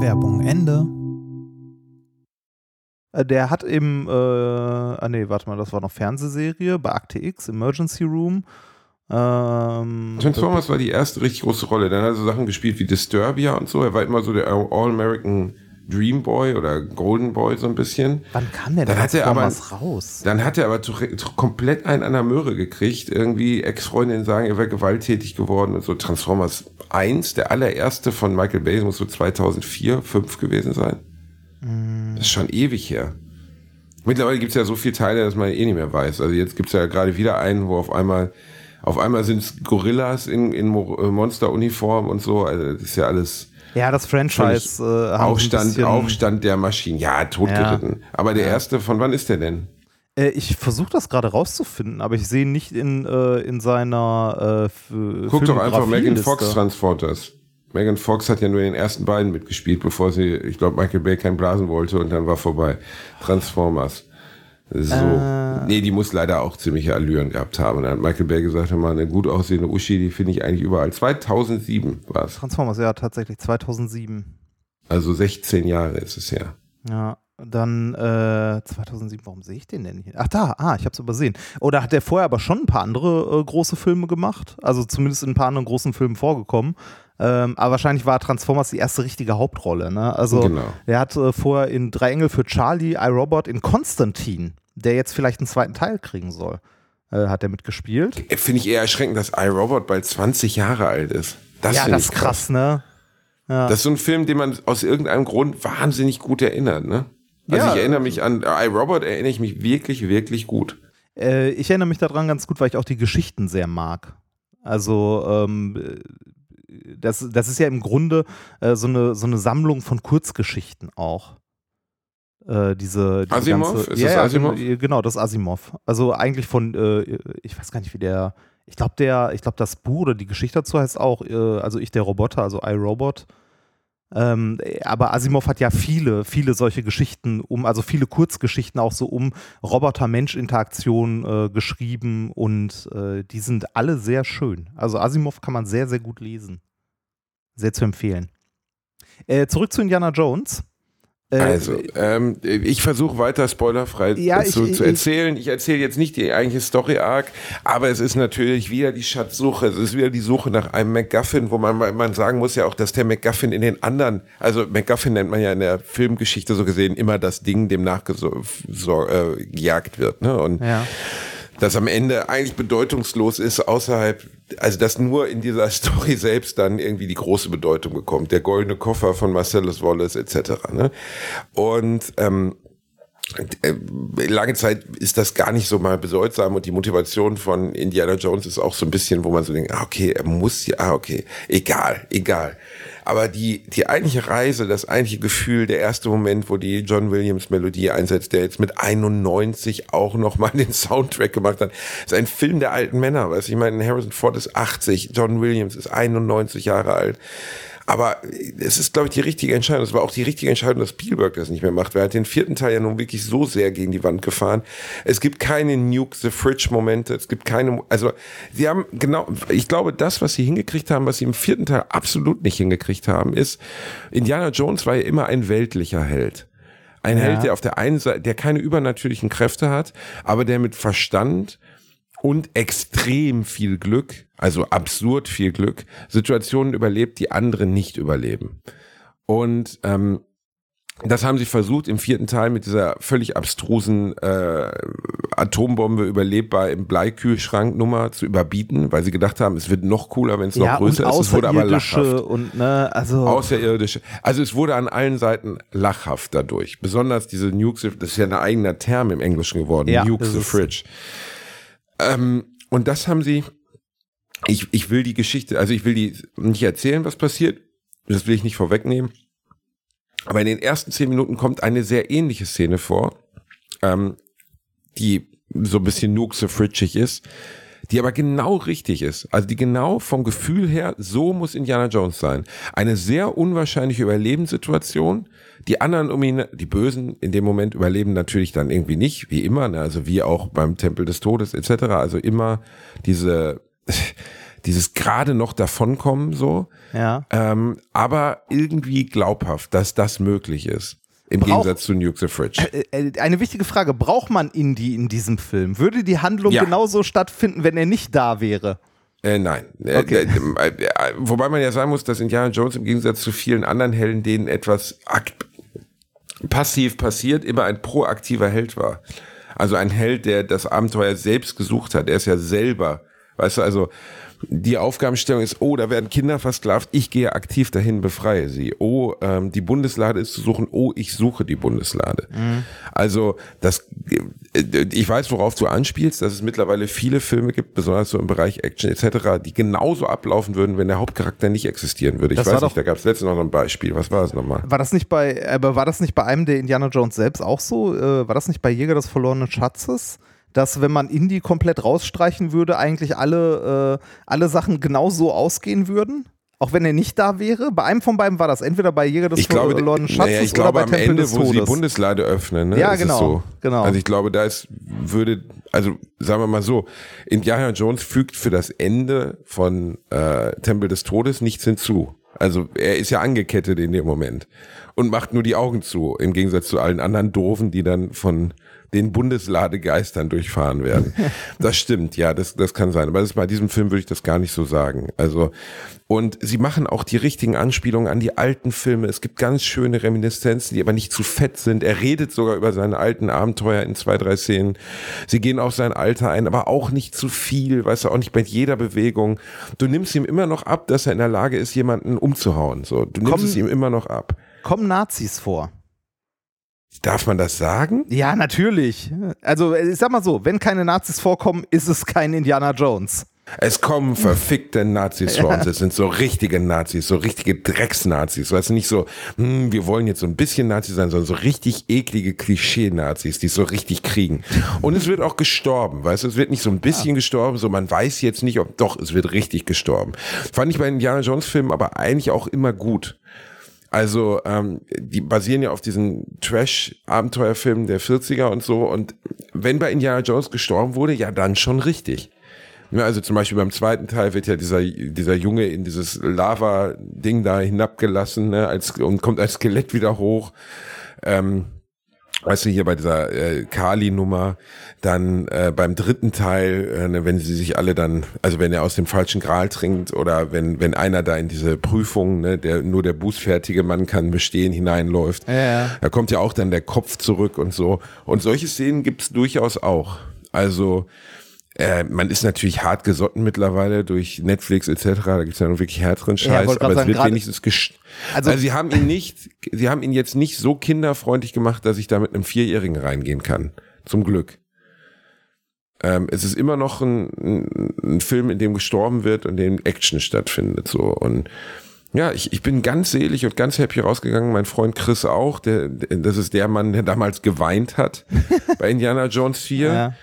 Werbung Ende. Äh, Der hat im, äh, ah nee, warte mal, das war noch Fernsehserie bei Akte X, Emergency Room. Ähm, Transformers war die erste richtig große Rolle. Dann hat er so Sachen gespielt wie Disturbia und so. Er war immer so der All-American Dream Boy oder Golden Boy so ein bisschen. wann kam der Dann hat er aber- raus? Dann hat er aber zu- zu- komplett einen an der Möhre gekriegt. Irgendwie Ex-Freundinnen sagen, er wäre gewalttätig geworden und so. Transformers 1, der allererste von Michael Bay, muss so 2004, 5 gewesen sein. Mm. Das ist schon ewig her. Mittlerweile gibt es ja so viele Teile, dass man eh nicht mehr weiß. Also jetzt gibt es ja gerade wieder einen, wo auf einmal, auf einmal sind es Gorillas in, in äh, Monsteruniform und so. Also das ist ja alles Ja, das Franchise äh, Aufstand, Aufstand der Maschinen. Ja, totgeritten. Aber der erste, von wann ist der denn? Äh, ich versuche das gerade rauszufinden, aber ich sehe ihn nicht in, äh, in seiner äh, Guck doch einfach Megan. Fox Transporters. Megan Fox hat ja nur in den ersten beiden mitgespielt, bevor sie, ich glaube, Michael Bay keinen blasen wollte und dann war vorbei. Transformers. So. Äh. Nee, die muss leider auch ziemliche Allüren gehabt haben. Dann hat Michael Bay gesagt, hör mal, eine gut aussehende Uschi, die finde ich eigentlich überall. 2007 war es. Transformers, ja, tatsächlich, 2007. Also 16 Jahre ist es her. Ja, dann äh, 2007, warum sehe ich den denn hier? Ach da, ah, ich habe es übersehen. Oder hat der vorher aber schon ein paar andere äh, große Filme gemacht? Also zumindest in ein paar anderen großen Filmen vorgekommen. Ähm, aber wahrscheinlich war Transformers die erste richtige Hauptrolle. Ne? Also Genau. er hat äh, vorher in Drei Engel für Charlie, iRobot, in Konstantin, der jetzt vielleicht einen zweiten Teil kriegen soll, äh, hat er mitgespielt. Finde ich eher erschreckend, dass iRobot bald 20 Jahre alt ist. Das ja, das ist krass, ne? Das ist so ein Film, den man aus irgendeinem Grund wahnsinnig gut erinnert, ne? Also Ja. ich erinnere mich an iRobot, erinnere ich mich wirklich, wirklich gut. Äh, ich erinnere mich daran ganz gut, weil ich auch die Geschichten sehr mag. Also, ähm, äh, das, das ist ja im Grunde äh, so, eine, so eine Sammlung von Kurzgeschichten auch. Äh, diese, diese Asimov? Ganze, Ist ja, das Asimov? Genau, genau, das Asimov. Also eigentlich von, äh, ich weiß gar nicht, wie der, ich glaube, der, ich glaube, das Buch oder die Geschichte dazu heißt auch, äh, also ich der Roboter, also iRobot. Ähm, aber Asimov hat ja viele, viele solche Geschichten um, also viele Kurzgeschichten auch so um Roboter-Mensch-Interaktion äh, geschrieben und äh, die sind alle sehr schön. Also Asimov kann man sehr, sehr gut lesen. Sehr zu empfehlen. Äh, zurück zu Indiana Jones. Äh, Also, ähm, ich versuche weiter spoilerfrei Ja, zu, ich- zu ich- erzählen. Ich erzähle jetzt nicht die eigentliche Story-Arc, aber es ist natürlich wieder die Schatzsuche. Es ist wieder die Suche nach einem MacGuffin, wo man, man sagen muss ja auch, dass der MacGuffin in den anderen, also MacGuffin nennt man ja in der Filmgeschichte so gesehen immer das Ding, dem nachgejagt äh, wird. Ne? Und Ja. Das am Ende eigentlich bedeutungslos ist, außerhalb, also dass nur in dieser Story selbst dann irgendwie die große Bedeutung bekommt. Der goldene Koffer von Marcellus Wallace etc. Ne? Und ähm, äh, lange Zeit ist das gar nicht so mal bedeutsam und die Motivation von Indiana Jones ist auch so ein bisschen, wo man so denkt, ah, okay, er muss ja, ah, okay, egal, egal. Aber die, die eigentliche Reise, das eigentliche Gefühl, der erste Moment, wo die John Williams Melodie einsetzt, der jetzt mit 91 auch nochmal den Soundtrack gemacht hat, ist ein Film der alten Männer, weißt ich meine, Harrison Ford ist 80, John Williams ist 91 Jahre alt. Aber es ist, glaube ich, die richtige Entscheidung. Es war auch die richtige Entscheidung, dass Spielberg das nicht mehr macht. weil Er hat den vierten Teil ja nun wirklich so sehr gegen die Wand gefahren. Es gibt keine Nuke the Fridge Momente. Es gibt keine, also, sie haben genau, ich glaube, das, was sie hingekriegt haben, was sie im vierten Teil absolut nicht hingekriegt haben, ist, Indiana Jones war ja immer ein weltlicher Held. Ein Held, der auf der einen Seite, der keine übernatürlichen Kräfte hat, aber der mit Verstand und extrem viel Glück, also absurd viel Glück, Situationen überlebt, die andere nicht überleben. Und ähm, das haben sie versucht im vierten Teil mit dieser völlig abstrusen äh, Atombombe überlebbar im Bleikühlschrank Nummer zu überbieten, weil sie gedacht haben, es wird noch cooler, wenn es noch ja, und größer ist. Es wurde aber lachhaft. Und ne, also Außerirdische. Also es wurde an allen Seiten lachhaft dadurch. Besonders diese Nukes, das ist ja ein eigener Term im Englischen geworden. Ja, Nukes the ist- Fridge. Ähm, und das haben sie, ich, ich will die Geschichte, also ich will die nicht erzählen, was passiert. Das will ich nicht vorwegnehmen. Aber in den ersten zehn Minuten kommt eine sehr ähnliche Szene vor, ähm, die so ein bisschen the Fridgeig ist, die aber genau richtig ist. Also die genau vom Gefühl her, so muss Indiana Jones sein. Eine sehr unwahrscheinliche Überlebenssituation. Die anderen um ihn, die Bösen in dem Moment überleben natürlich dann irgendwie nicht, wie immer, ne? also wie auch beim Tempel des Todes etc. Also immer diese, dieses gerade noch davonkommen so. ja. Ähm, aber irgendwie glaubhaft, dass das möglich ist. Im Brauch- Gegensatz zu Nuke the Fridge. Äh, äh, Eine wichtige Frage: Braucht man Indy in diesem Film? Würde die Handlung Ja. genauso stattfinden, wenn er nicht da wäre? Äh, nein. Äh, Okay. äh, äh, wobei man ja sagen muss, dass Indiana Jones im Gegensatz zu vielen anderen Helden, denen etwas passiv passiert, immer ein proaktiver Held war. Also ein Held, der das Abenteuer selbst gesucht hat. Er ist ja selber, weißt du, also die Aufgabenstellung ist, oh, da werden Kinder versklavt, ich gehe aktiv dahin, befreie sie. Oh, ähm, die Bundeslade ist zu suchen, oh, ich suche die Bundeslade. Also das, äh, ich weiß, worauf du anspielst, dass es mittlerweile viele Filme gibt, besonders so im Bereich Action etc., die genauso ablaufen würden, wenn der Hauptcharakter nicht existieren würde. Ich Das weiß nicht, doch- da gab es letztens noch ein Beispiel. Was war das nochmal? War das nicht bei, aber war das nicht bei einem der Indiana Jones selbst auch so? Äh, war das nicht bei Jäger des verlorenen Schatzes? Dass, wenn man Indy komplett rausstreichen würde, eigentlich alle, äh, alle Sachen genau so ausgehen würden? Auch wenn er nicht da wäre? Bei einem von beiden war das. Entweder bei Jäger des verlorenen Schatzes naja, ich oder glaube bei am Tempel Ende, des wo sie die Todes. Bundeslade öffnen, ne, Ja, genau, so. genau. Also ich glaube, da ist, würde, also sagen wir mal so, Indiana Jones fügt für das Ende von äh, Tempel des Todes nichts hinzu. Also er ist ja angekettet in dem Moment und macht nur die Augen zu, im Gegensatz zu allen anderen Doofen, die dann von den Bundesladegeistern durchfahren werden. Das stimmt, ja, das, das kann sein. Aber das, bei diesem Film würde ich das gar nicht so sagen. Also, und sie machen auch die richtigen Anspielungen an die alten Filme. Es gibt ganz schöne Reminiszenzen, die aber nicht zu fett sind. Er redet sogar über seine alten Abenteuer in zwei, drei Szenen. Sie gehen auf sein Alter ein, aber auch nicht zu viel, weißt du, auch nicht mit jeder Bewegung. Du nimmst ihm immer noch ab, dass er in der Lage ist, jemanden umzuhauen. So, du nimmst es ihm immer noch ab. Kommen Nazis vor? Darf man das sagen? Ja, natürlich. Also, ich sag mal so, wenn keine Nazis vorkommen, ist es kein Indiana Jones. Es kommen verfickte Nazis vor uns. Es sind so richtige Nazis, so richtige Drecksnazis. Weißt du, nicht so, hm, wir wollen jetzt so ein bisschen Nazis sein, sondern so richtig eklige Klischee-Nazis, die es so richtig kriegen. Und es wird auch gestorben, weißt du, es wird nicht so ein bisschen gestorben, so man weiß jetzt nicht, ob, doch, es wird richtig gestorben. Fand ich bei Indiana Jones Filmen aber eigentlich auch immer gut. Also, ähm, die basieren ja auf diesen Trash-Abenteuerfilmen der 40er und so. Und wenn bei Indiana Jones gestorben wurde, ja, dann schon richtig. Ja, also zum Beispiel beim zweiten Teil wird ja dieser, dieser Junge in dieses Lava-Ding da hinabgelassen ne, als, und kommt als Skelett wieder hoch. ähm, Weißt du, hier bei dieser äh, Kali-Nummer, dann äh, beim dritten Teil, äh, ne, wenn sie sich alle dann, also wenn er aus dem falschen Gral trinkt oder wenn, wenn einer da in diese Prüfung, ne, der nur der bußfertige Mann kann bestehen, hineinläuft, Ja, ja. da kommt ja auch dann der Kopf zurück und so. Und solche Szenen gibt's durchaus auch. Also äh, man ist natürlich hart gesotten mittlerweile durch Netflix etc. Da gibt's ja noch wirklich härteren Ja, Scheiß, grad aber es wird wenigstens gesch Also- also, sie haben ihn nicht, sie haben ihn jetzt nicht so kinderfreundlich gemacht, dass ich da mit einem Vierjährigen reingehen kann. Zum Glück. Ähm, es ist immer noch ein, ein, ein Film, in dem gestorben wird und in dem Action stattfindet. So und ja, ich, ich bin ganz selig und ganz happy rausgegangen. Mein Freund Chris auch. Der, der, das ist der Mann, der damals geweint hat bei Indiana Jones 4 Ja.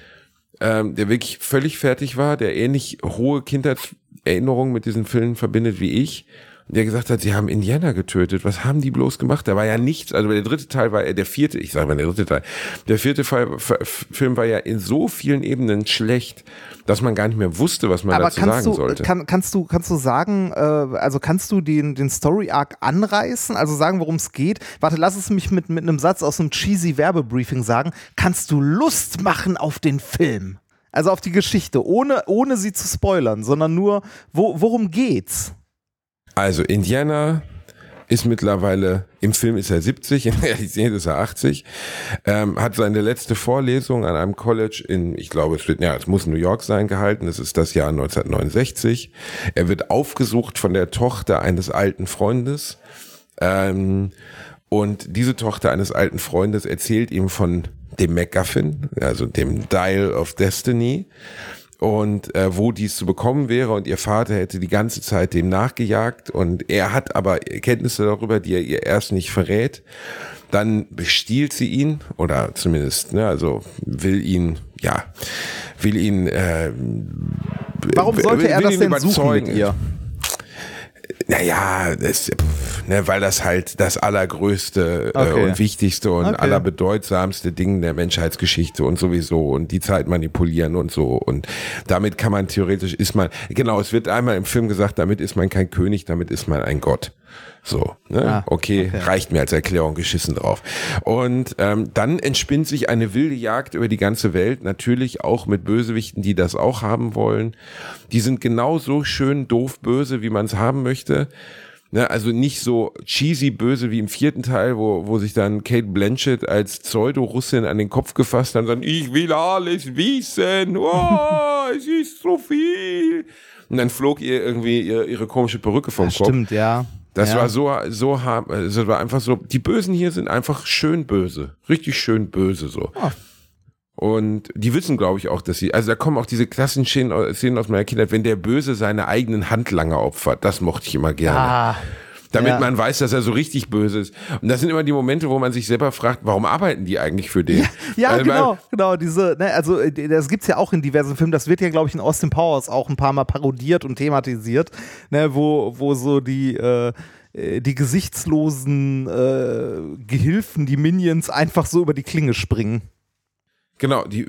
Ähm, der wirklich völlig fertig war, der ähnlich hohe Kindheitserinnerungen mit diesen Filmen verbindet wie ich. Der gesagt hat, sie haben Indiana getötet. Was haben die bloß gemacht? Da war ja nichts. Also der dritte Teil war, äh, der vierte, ich sage mal der dritte Teil, der vierte Film war ja in so vielen Ebenen schlecht, dass man gar nicht mehr wusste, was man Aber dazu sagen du, sollte. kann, kannst du, kannst du sagen, äh, also kannst du den, den Story Arc anreißen, also sagen, worum es geht? Warte, lass es mich mit, mit einem Satz aus einem cheesy Werbebriefing sagen. Kannst du Lust machen auf den Film? Also auf die Geschichte, ohne, ohne sie zu spoilern, sondern nur, wo, worum geht's? Also Indiana ist mittlerweile, im Film ist er 70, in der Realität ist er 80, ähm, hat seine letzte Vorlesung an einem College in, ich glaube, es wird, ja, es muss New York sein, gehalten. Das ist das Jahr 1969. Er wird aufgesucht von der Tochter eines alten Freundes. Ähm, und diese Tochter eines alten Freundes erzählt ihm von dem MacGuffin, also dem Dial of Destiny und äh, wo dies zu bekommen wäre und ihr Vater hätte die ganze Zeit dem nachgejagt und er hat aber Kenntnisse darüber, die er ihr erst nicht verrät. Dann bestiehlt sie ihn oder zumindest, ne, also will ihn, ja, will ihn. Äh, Warum will- sollte er das denn suchen mit ihr? Naja, das, ne, weil das halt das allergrößte Okay. äh, und wichtigste und Okay. allerbedeutsamste Ding der Menschheitsgeschichte und sowieso und die Zeit manipulieren und so. Und damit kann man theoretisch, ist man, genau, es wird einmal im Film gesagt, damit ist man kein König, damit ist man ein Gott. So, ne? Ah, okay, okay. reicht mir als Erklärung, geschissen drauf. Und ähm, dann entspinnt sich eine wilde Jagd über die ganze Welt, natürlich auch mit Bösewichten, die das auch haben wollen. Die sind genauso schön doof böse, wie man es haben möchte. Ne, also nicht so cheesy böse wie im vierten Teil, wo, wo sich dann Kate Blanchett als Pseudo-Russin an den Kopf gefasst hat und sagt, ich will alles wissen, oh, es ist so viel. Und dann flog ihr irgendwie ihre, ihre komische Perücke vom Kopf. Stimmt, ja. Das ja. war so, so hart, das war einfach so, die Bösen hier sind einfach schön böse. Richtig schön böse so. Ah. Und die wissen, glaube ich, auch, dass sie, also da kommen auch diese klassischen Szenen, Szenen aus meiner Kindheit, wenn der Böse seine eigenen Handlanger opfert, das mochte ich immer gerne. Ah, damit ja. man weiß, dass er so richtig böse ist. Und das sind immer die Momente, wo man sich selber fragt, warum arbeiten die eigentlich für den? Ja, Weil- weil- genau, genau. Diese, ne, also äh, das gibt's ja auch in diversen Filmen. Das wird ja, glaube ich, in Austin Powers auch ein paar Mal parodiert und thematisiert, ne, wo, wo so die, äh, äh, die gesichtslosen äh, Gehilfen, die Minions, einfach so über die Klinge springen. Genau, die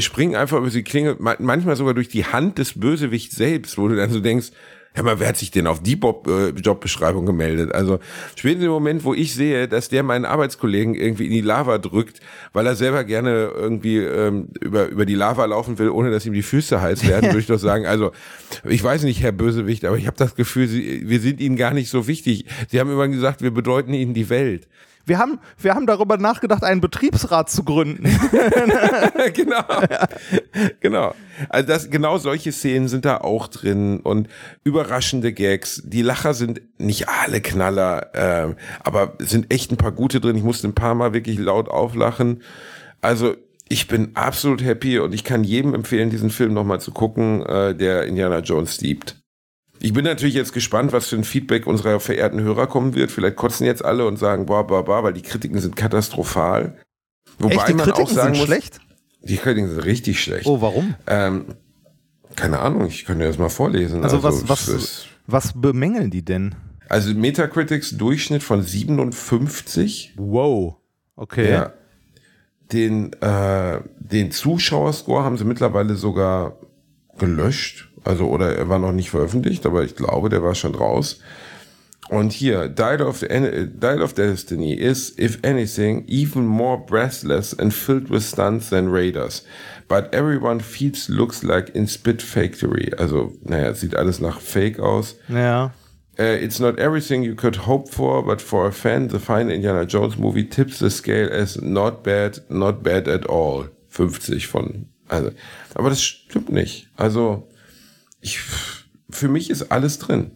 springen einfach über die Klinge, ma- manchmal sogar durch die Hand des Bösewichts selbst, wo du dann so denkst, hör mal, wer hat sich denn auf die Bob, äh, Jobbeschreibung gemeldet? Also spätestens im Moment, wo ich sehe, dass der meinen Arbeitskollegen irgendwie in die Lava drückt, weil er selber gerne irgendwie ähm, über, über die Lava laufen will, ohne dass ihm die Füße heiß werden, würde ich doch sagen, also ich weiß nicht, Herr Bösewicht, aber ich habe das Gefühl, Sie, wir sind Ihnen gar nicht so wichtig. Sie haben immer gesagt, wir bedeuten Ihnen die Welt. Wir haben, wir haben darüber nachgedacht, einen Betriebsrat zu gründen. genau. genau. Also das, genau solche Szenen sind da auch drin und überraschende Gags. Die Lacher sind nicht alle Knaller, ähm, aber sind echt ein paar gute drin. Ich musste ein paar Mal wirklich laut auflachen. Also ich bin absolut happy und ich kann jedem empfehlen, diesen Film nochmal zu gucken, äh, der Indiana Jones liebt. Ich bin natürlich jetzt gespannt, was für ein Feedback unserer verehrten Hörer kommen wird. Vielleicht kotzen jetzt alle und sagen, boah, boah, boah, weil die Kritiken sind katastrophal. Wobei Echt, die man Kritiken auch sagen sind muss, schlecht? die Kritiken sind richtig schlecht. Oh, warum? Ähm, keine Ahnung, ich könnte das mal vorlesen. Also, was, es was, ist- was bemängeln die denn? also Metacritics Durchschnitt von 57. Wow. Okay. Ja. Den, äh, den Zuschauerscore haben sie mittlerweile sogar gelöscht. Also, oder er war noch nicht veröffentlicht, aber ich glaube, der war schon raus. Und hier, Dial of, Dial of Destiny is, if anything, even more breathless and filled with stunts than Raiders. But everyone feels looks like in Spit Factory. Also, naja, sieht alles nach Fake aus. Ja. Uh, it's not everything you could hope for, but for a fan, the fine Indiana Jones movie tips the scale as not bad, not bad at all. 50 von, also, aber das stimmt nicht. Also, ich, für mich ist alles drin.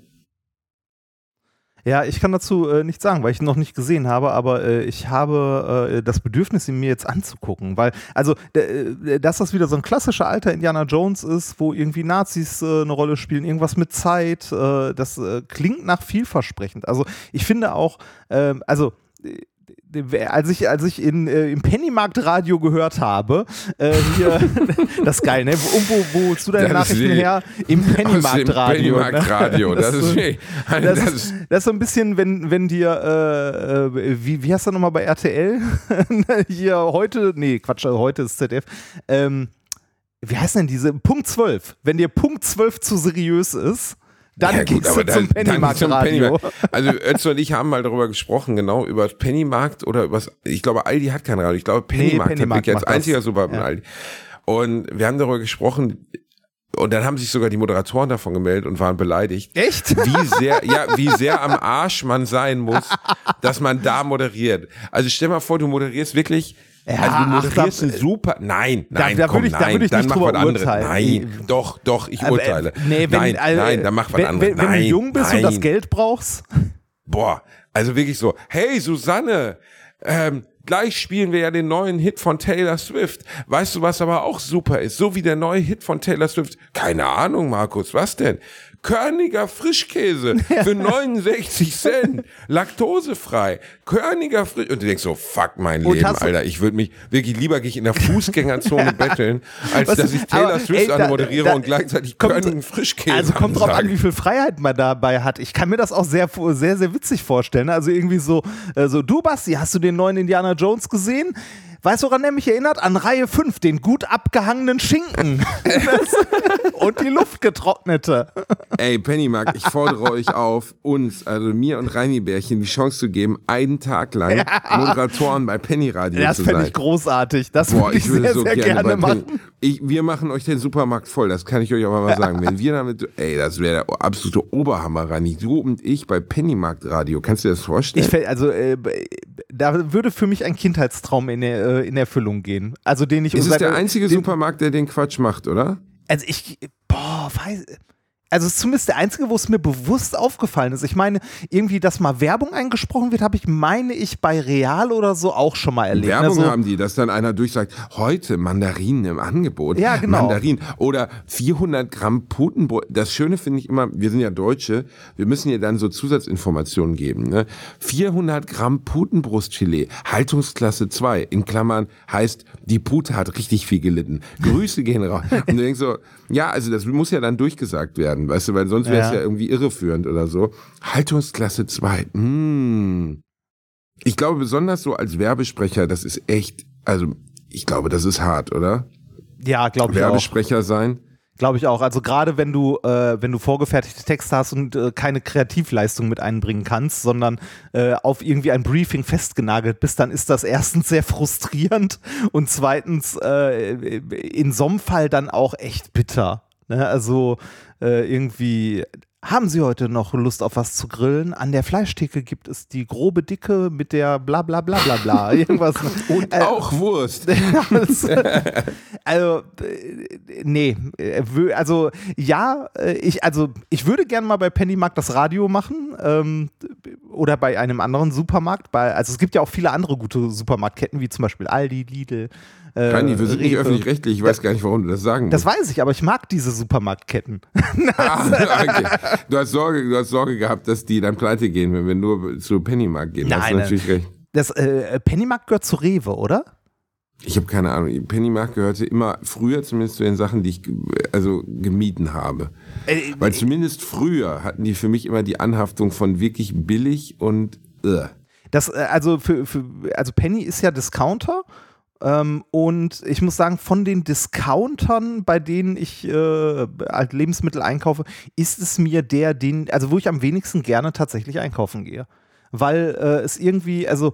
Ja, ich kann dazu äh, nichts sagen, weil ich ihn noch nicht gesehen habe, aber äh, ich habe äh, das Bedürfnis, ihn mir jetzt anzugucken, weil, also, äh, dass das wieder so ein klassischer alter Indiana Jones ist, wo irgendwie Nazis äh, eine Rolle spielen, irgendwas mit Zeit, äh, das klingt nach vielversprechend. Also, ich finde auch, ähm, also, als ich, als ich in, äh, im Pennymarkt-Radio gehört habe, äh, hier, das ist geil, ne? Wo, wo, wo zu deinen Nachrichten her? Im Pennymarkt-Radio. Pennymarkt-Radio, ne? das, das, ist, das, das, ist, das ist so ein bisschen, wenn, wenn dir, äh, äh wie, wie heißt das nochmal bei RTL? hier heute, nee, Quatsch, heute ist ZDF. Ähm, wie heißt denn diese? Punkt 12. Wenn dir Punkt 12 zu seriös ist, dann ja, gehst du zum Pennymarkt-Radio. Also Ötze und ich haben mal darüber gesprochen, genau, über Pennymarkt oder über ich glaube, Aldi hat kein Radio. Ich glaube, Pennymarkt, nee, Pennymarkt hat als einziger Supermarkt ja. Aldi. Und wir haben darüber gesprochen, und dann haben sich sogar die Moderatoren davon gemeldet und waren beleidigt. Echt? Wie sehr, ja, wie sehr am Arsch man sein muss, dass man da moderiert. Also stell mal vor, du moderierst wirklich ja, also du moderierst ach, super. Nein, nein, da, da komm, ich, nein, da dann mach was anderes. Nein, doch, doch, ich urteile. Äh, nee, wenn, nein, also, nein, dann mach was wenn, anderes. Wenn, wenn nein, du jung bist nein. und das Geld brauchst. Boah, also wirklich so. Hey, Susanne, ähm, gleich spielen wir ja den neuen Hit von Taylor Swift. Weißt du, was aber auch super ist? So wie der neue Hit von Taylor Swift. Keine Ahnung, Markus, was denn? Körniger Frischkäse für 69 Cent. Laktosefrei. Körniger Frisch. Und du denkst so, fuck mein Leben, Alter. Ich würde mich wirklich lieber gehe ich in der Fußgängerzone betteln, als Was, dass ich Taylor Swift ey, moderiere da, und gleichzeitig kommt, Körnigen Frischkäse Also kommt drauf an, wie viel Freiheit man dabei hat. Ich kann mir das auch sehr, sehr, sehr witzig vorstellen. Also irgendwie so, äh, so du Basti, hast du den neuen Indiana Jones gesehen? Weißt du, woran er mich erinnert? An Reihe 5, den gut abgehangenen Schinken. und die luftgetrocknete. Ey, Pennymark, ich fordere euch auf, uns, also mir und Reini Bärchen, die Chance zu geben, einen Tag lang Moderatoren bei Penny Radio das zu sein. Das fände ich großartig. Das würde ich, ich sehr, so sehr gerne, gerne machen. Ich, wir machen euch den Supermarkt voll, das kann ich euch aber mal sagen. Wenn wir damit, ey, das wäre der absolute Oberhammer, Reini. Du und ich bei Pennymarkt Radio. Kannst du dir das vorstellen? Ich, also, äh, da würde für mich ein Kindheitstraum in äh, in Erfüllung gehen. Also den ich. Ist es der einzige Supermarkt, der den Quatsch macht, oder? Also ich, boah, weiß, also ist zumindest der einzige, wo es mir bewusst aufgefallen ist. Ich meine, irgendwie, dass mal Werbung eingesprochen wird, habe ich, meine ich, bei Real oder so auch schon mal erlebt. Werbung also, haben die, dass dann einer durchsagt, heute Mandarinen im Angebot. Ja, genau. Mandarinen. Oder 400 Gramm Putenbrot. Das Schöne finde ich immer, wir sind ja Deutsche, wir müssen ja dann so Zusatzinformationen geben. Ne? 400 Gramm Putenbrustfilet, Haltungsklasse 2, in Klammern heißt, die Pute hat richtig viel gelitten. Grüße gehen raus. Und du denkst so, ja, also das muss ja dann durchgesagt werden, weißt du, weil sonst wäre es ja. ja. irgendwie irreführend oder so. Haltungsklasse 2. Mm. Ich glaube, besonders so als Werbesprecher, das ist echt, also ich glaube, das ist hart, oder? Ja, glaube ich auch. Werbesprecher sein. Glaube ich auch. Also gerade wenn du, äh, wenn du vorgefertigte Texte hast und äh, keine Kreativleistung mit einbringen kannst, sondern äh, auf irgendwie ein Briefing festgenagelt bist, dann ist das erstens sehr frustrierend und zweitens äh, in so einem Fall dann auch echt bitter. Ne? Also äh, irgendwie haben Sie heute noch Lust auf was zu grillen? An der Fleischtheke gibt es die grobe Dicke mit der bla bla bla bla bla. Irgendwas. Und äh, auch Wurst. also, äh, nee. Äh, also, ja, äh, ich, also, ich würde gerne mal bei Pennymarkt das Radio machen. Ähm, oder bei einem anderen Supermarkt. Bei, also, es gibt ja auch viele andere gute Supermarktketten, wie zum Beispiel Aldi, Lidl. Äh, Rani, wir sind nicht öffentlich-rechtlich. Ich weiß gar nicht, warum du das sagen Das weiß ich, aber ich mag diese Supermarktketten. ah, okay. du, hast Sorge, du hast Sorge gehabt, dass die dann pleite gehen, wenn wir nur zu Pennymarkt gehen. Nein, hast du natürlich recht. Das äh, Pennymarkt gehört zu Rewe, oder? Ich habe keine Ahnung. Pennymarkt gehörte immer früher zumindest zu den Sachen, die ich also gemieden habe. Äh, Weil zumindest früher hatten die für mich immer die Anhaftung von wirklich billig und uh. Das, äh, also für, für, also Penny ist ja Discounter Ähm, und ich muss sagen, von den Discountern, bei denen ich äh, halt Lebensmittel einkaufe, ist es mir der, den, also wo ich am wenigsten gerne tatsächlich einkaufen gehe. Weil äh, es irgendwie, also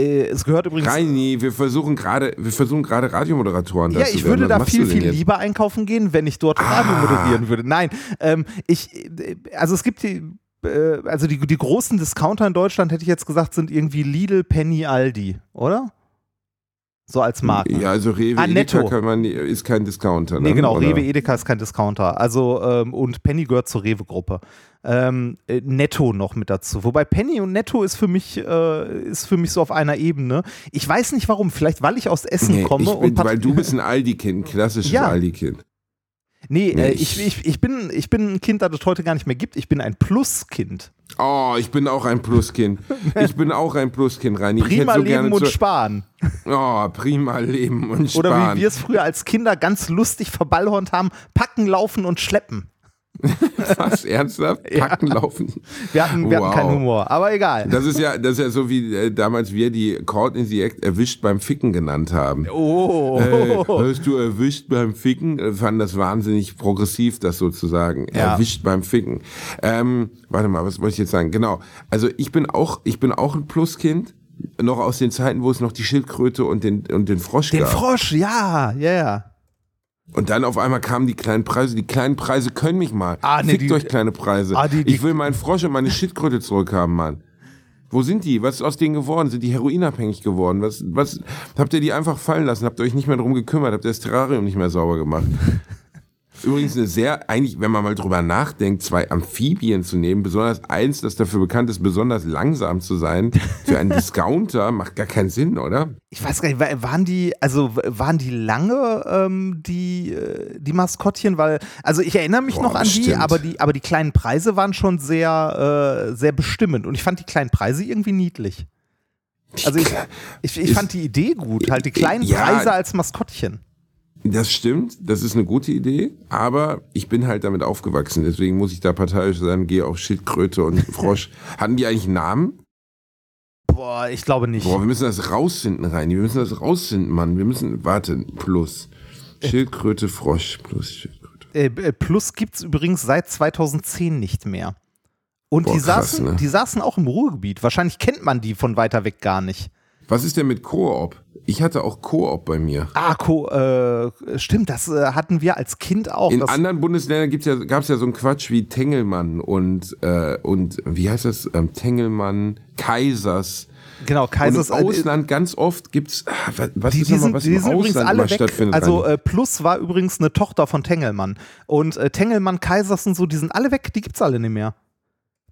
äh, es gehört übrigens. Reini, wir versuchen gerade, wir versuchen gerade Radiomoderatoren Ja, ich würde da viel, viel lieber einkaufen gehen, wenn ich dort Ah. Radio moderieren würde. Nein, ähm, ich, äh, also es gibt die, äh, also die, die großen Discounter in Deutschland, hätte ich jetzt gesagt, sind irgendwie Lidl, Penny, Aldi, oder? So als Marken. Ja, also Rewe, Ah, Edeka kann man, ist kein Discounter. Nee, ne? genau, Oder? Rewe Edeka ist kein Discounter. Also, ähm, und Penny gehört zur Rewe-Gruppe. Ähm, äh, Netto noch mit dazu. Wobei Penny und Netto ist für mich, äh, ist für mich so auf einer Ebene. Ich weiß nicht warum, vielleicht weil ich aus Essen Nee, komme bin, weil du bist ein Aldi-Kind, ein klassisches Ja. Aldi-Kind. Nee, Nee, äh, ich- ich, ich, bin, ich bin ein Kind, das es heute gar nicht mehr gibt. Ich bin ein Plus-Kind. Oh, ich bin auch ein Pluskind. Ich bin auch ein Pluskind, Reini. ich Prima hätte so leben und sparen. Oh, prima leben und Oder sparen. wie wir es früher als Kinder ganz lustig verballhornt haben: packen, laufen und schleppen. Was, ernsthaft? Packen, laufen? Wir hatten, wir Wow. hatten keinen Humor, aber egal. Das ist ja, das ist ja so wie äh, damals wir die Caught in the Act erwischt beim Ficken genannt haben. oh. Hey, hast du erwischt beim Ficken? Äh, Fanden das wahnsinnig progressiv, das sozusagen. Ja. Erwischt beim Ficken. Ähm, warte mal, was wollte ich jetzt sagen? Genau. Also ich bin auch, ich bin auch ein Pluskind. Noch aus den Zeiten, wo es noch die Schildkröte und den, und den Frosch Den gab. Frosch, ja, ja, ja. Und dann auf einmal kamen die kleinen Preise. Die kleinen Preise können mich mal. Ah, nee, Fickt die- euch kleine Preise. Ah, die- die- ich will meinen Frosch und meine Schildkröte zurückhaben, Mann. Wo sind die? Was ist aus denen geworden? Sind die heroinabhängig geworden? Was, was, habt ihr die einfach fallen lassen? Habt ihr euch nicht mehr drum gekümmert? Habt ihr das Terrarium nicht mehr sauber gemacht? Übrigens eine sehr, eigentlich, wenn man mal drüber nachdenkt, zwei Amphibien zu nehmen, besonders eins, das dafür bekannt ist, besonders langsam zu sein, für einen Discounter, macht gar keinen Sinn, oder? Ich weiß gar nicht, wa- waren die, also waren die lange ähm, die, äh, die Maskottchen? Weil, also ich erinnere mich Boah, noch an die aber, die, aber die kleinen Preise waren schon sehr, äh, sehr bestimmend. Und ich fand die kleinen Preise irgendwie niedlich. Also ich, ich, ich fand die Idee gut, halt die kleinen Ja. Preise als Maskottchen. Das stimmt, das ist eine gute Idee, aber ich bin halt damit aufgewachsen, deswegen muss ich da parteiisch sein, gehe auf Schildkröte und Frosch. Hatten die eigentlich einen Namen? Boah, ich glaube nicht. Boah, wir müssen das rausfinden, Reini, wir müssen das rausfinden, Mann. Wir müssen, warte, plus. Schildkröte, Frosch, plus Schildkröte. Äh, äh, Plus gibt es übrigens seit 2010 nicht mehr. Und Boah, die, krass, saßen, ne? die saßen auch im Ruhrgebiet. Wahrscheinlich kennt man die von weiter weg gar nicht. Was ist denn mit Koop? Ich hatte auch Koop bei mir. Ah, Co äh, stimmt, das äh, hatten wir als Kind auch. In anderen Bundesländern gibt's ja, gab's ja so einen Quatsch wie Tengelmann und, äh, und wie heißt das? Ähm, Tengelmann, Kaisers. genau, Kaisers. und im Ausland ganz oft gibt's, ah, was, die, ist nochmal, was die im Ausland alle weg. stattfindet? Also äh, Plus war übrigens eine Tochter von Tengelmann. Und äh, Tengelmann, Kaisers und so, die sind alle weg, die gibt's alle nicht mehr.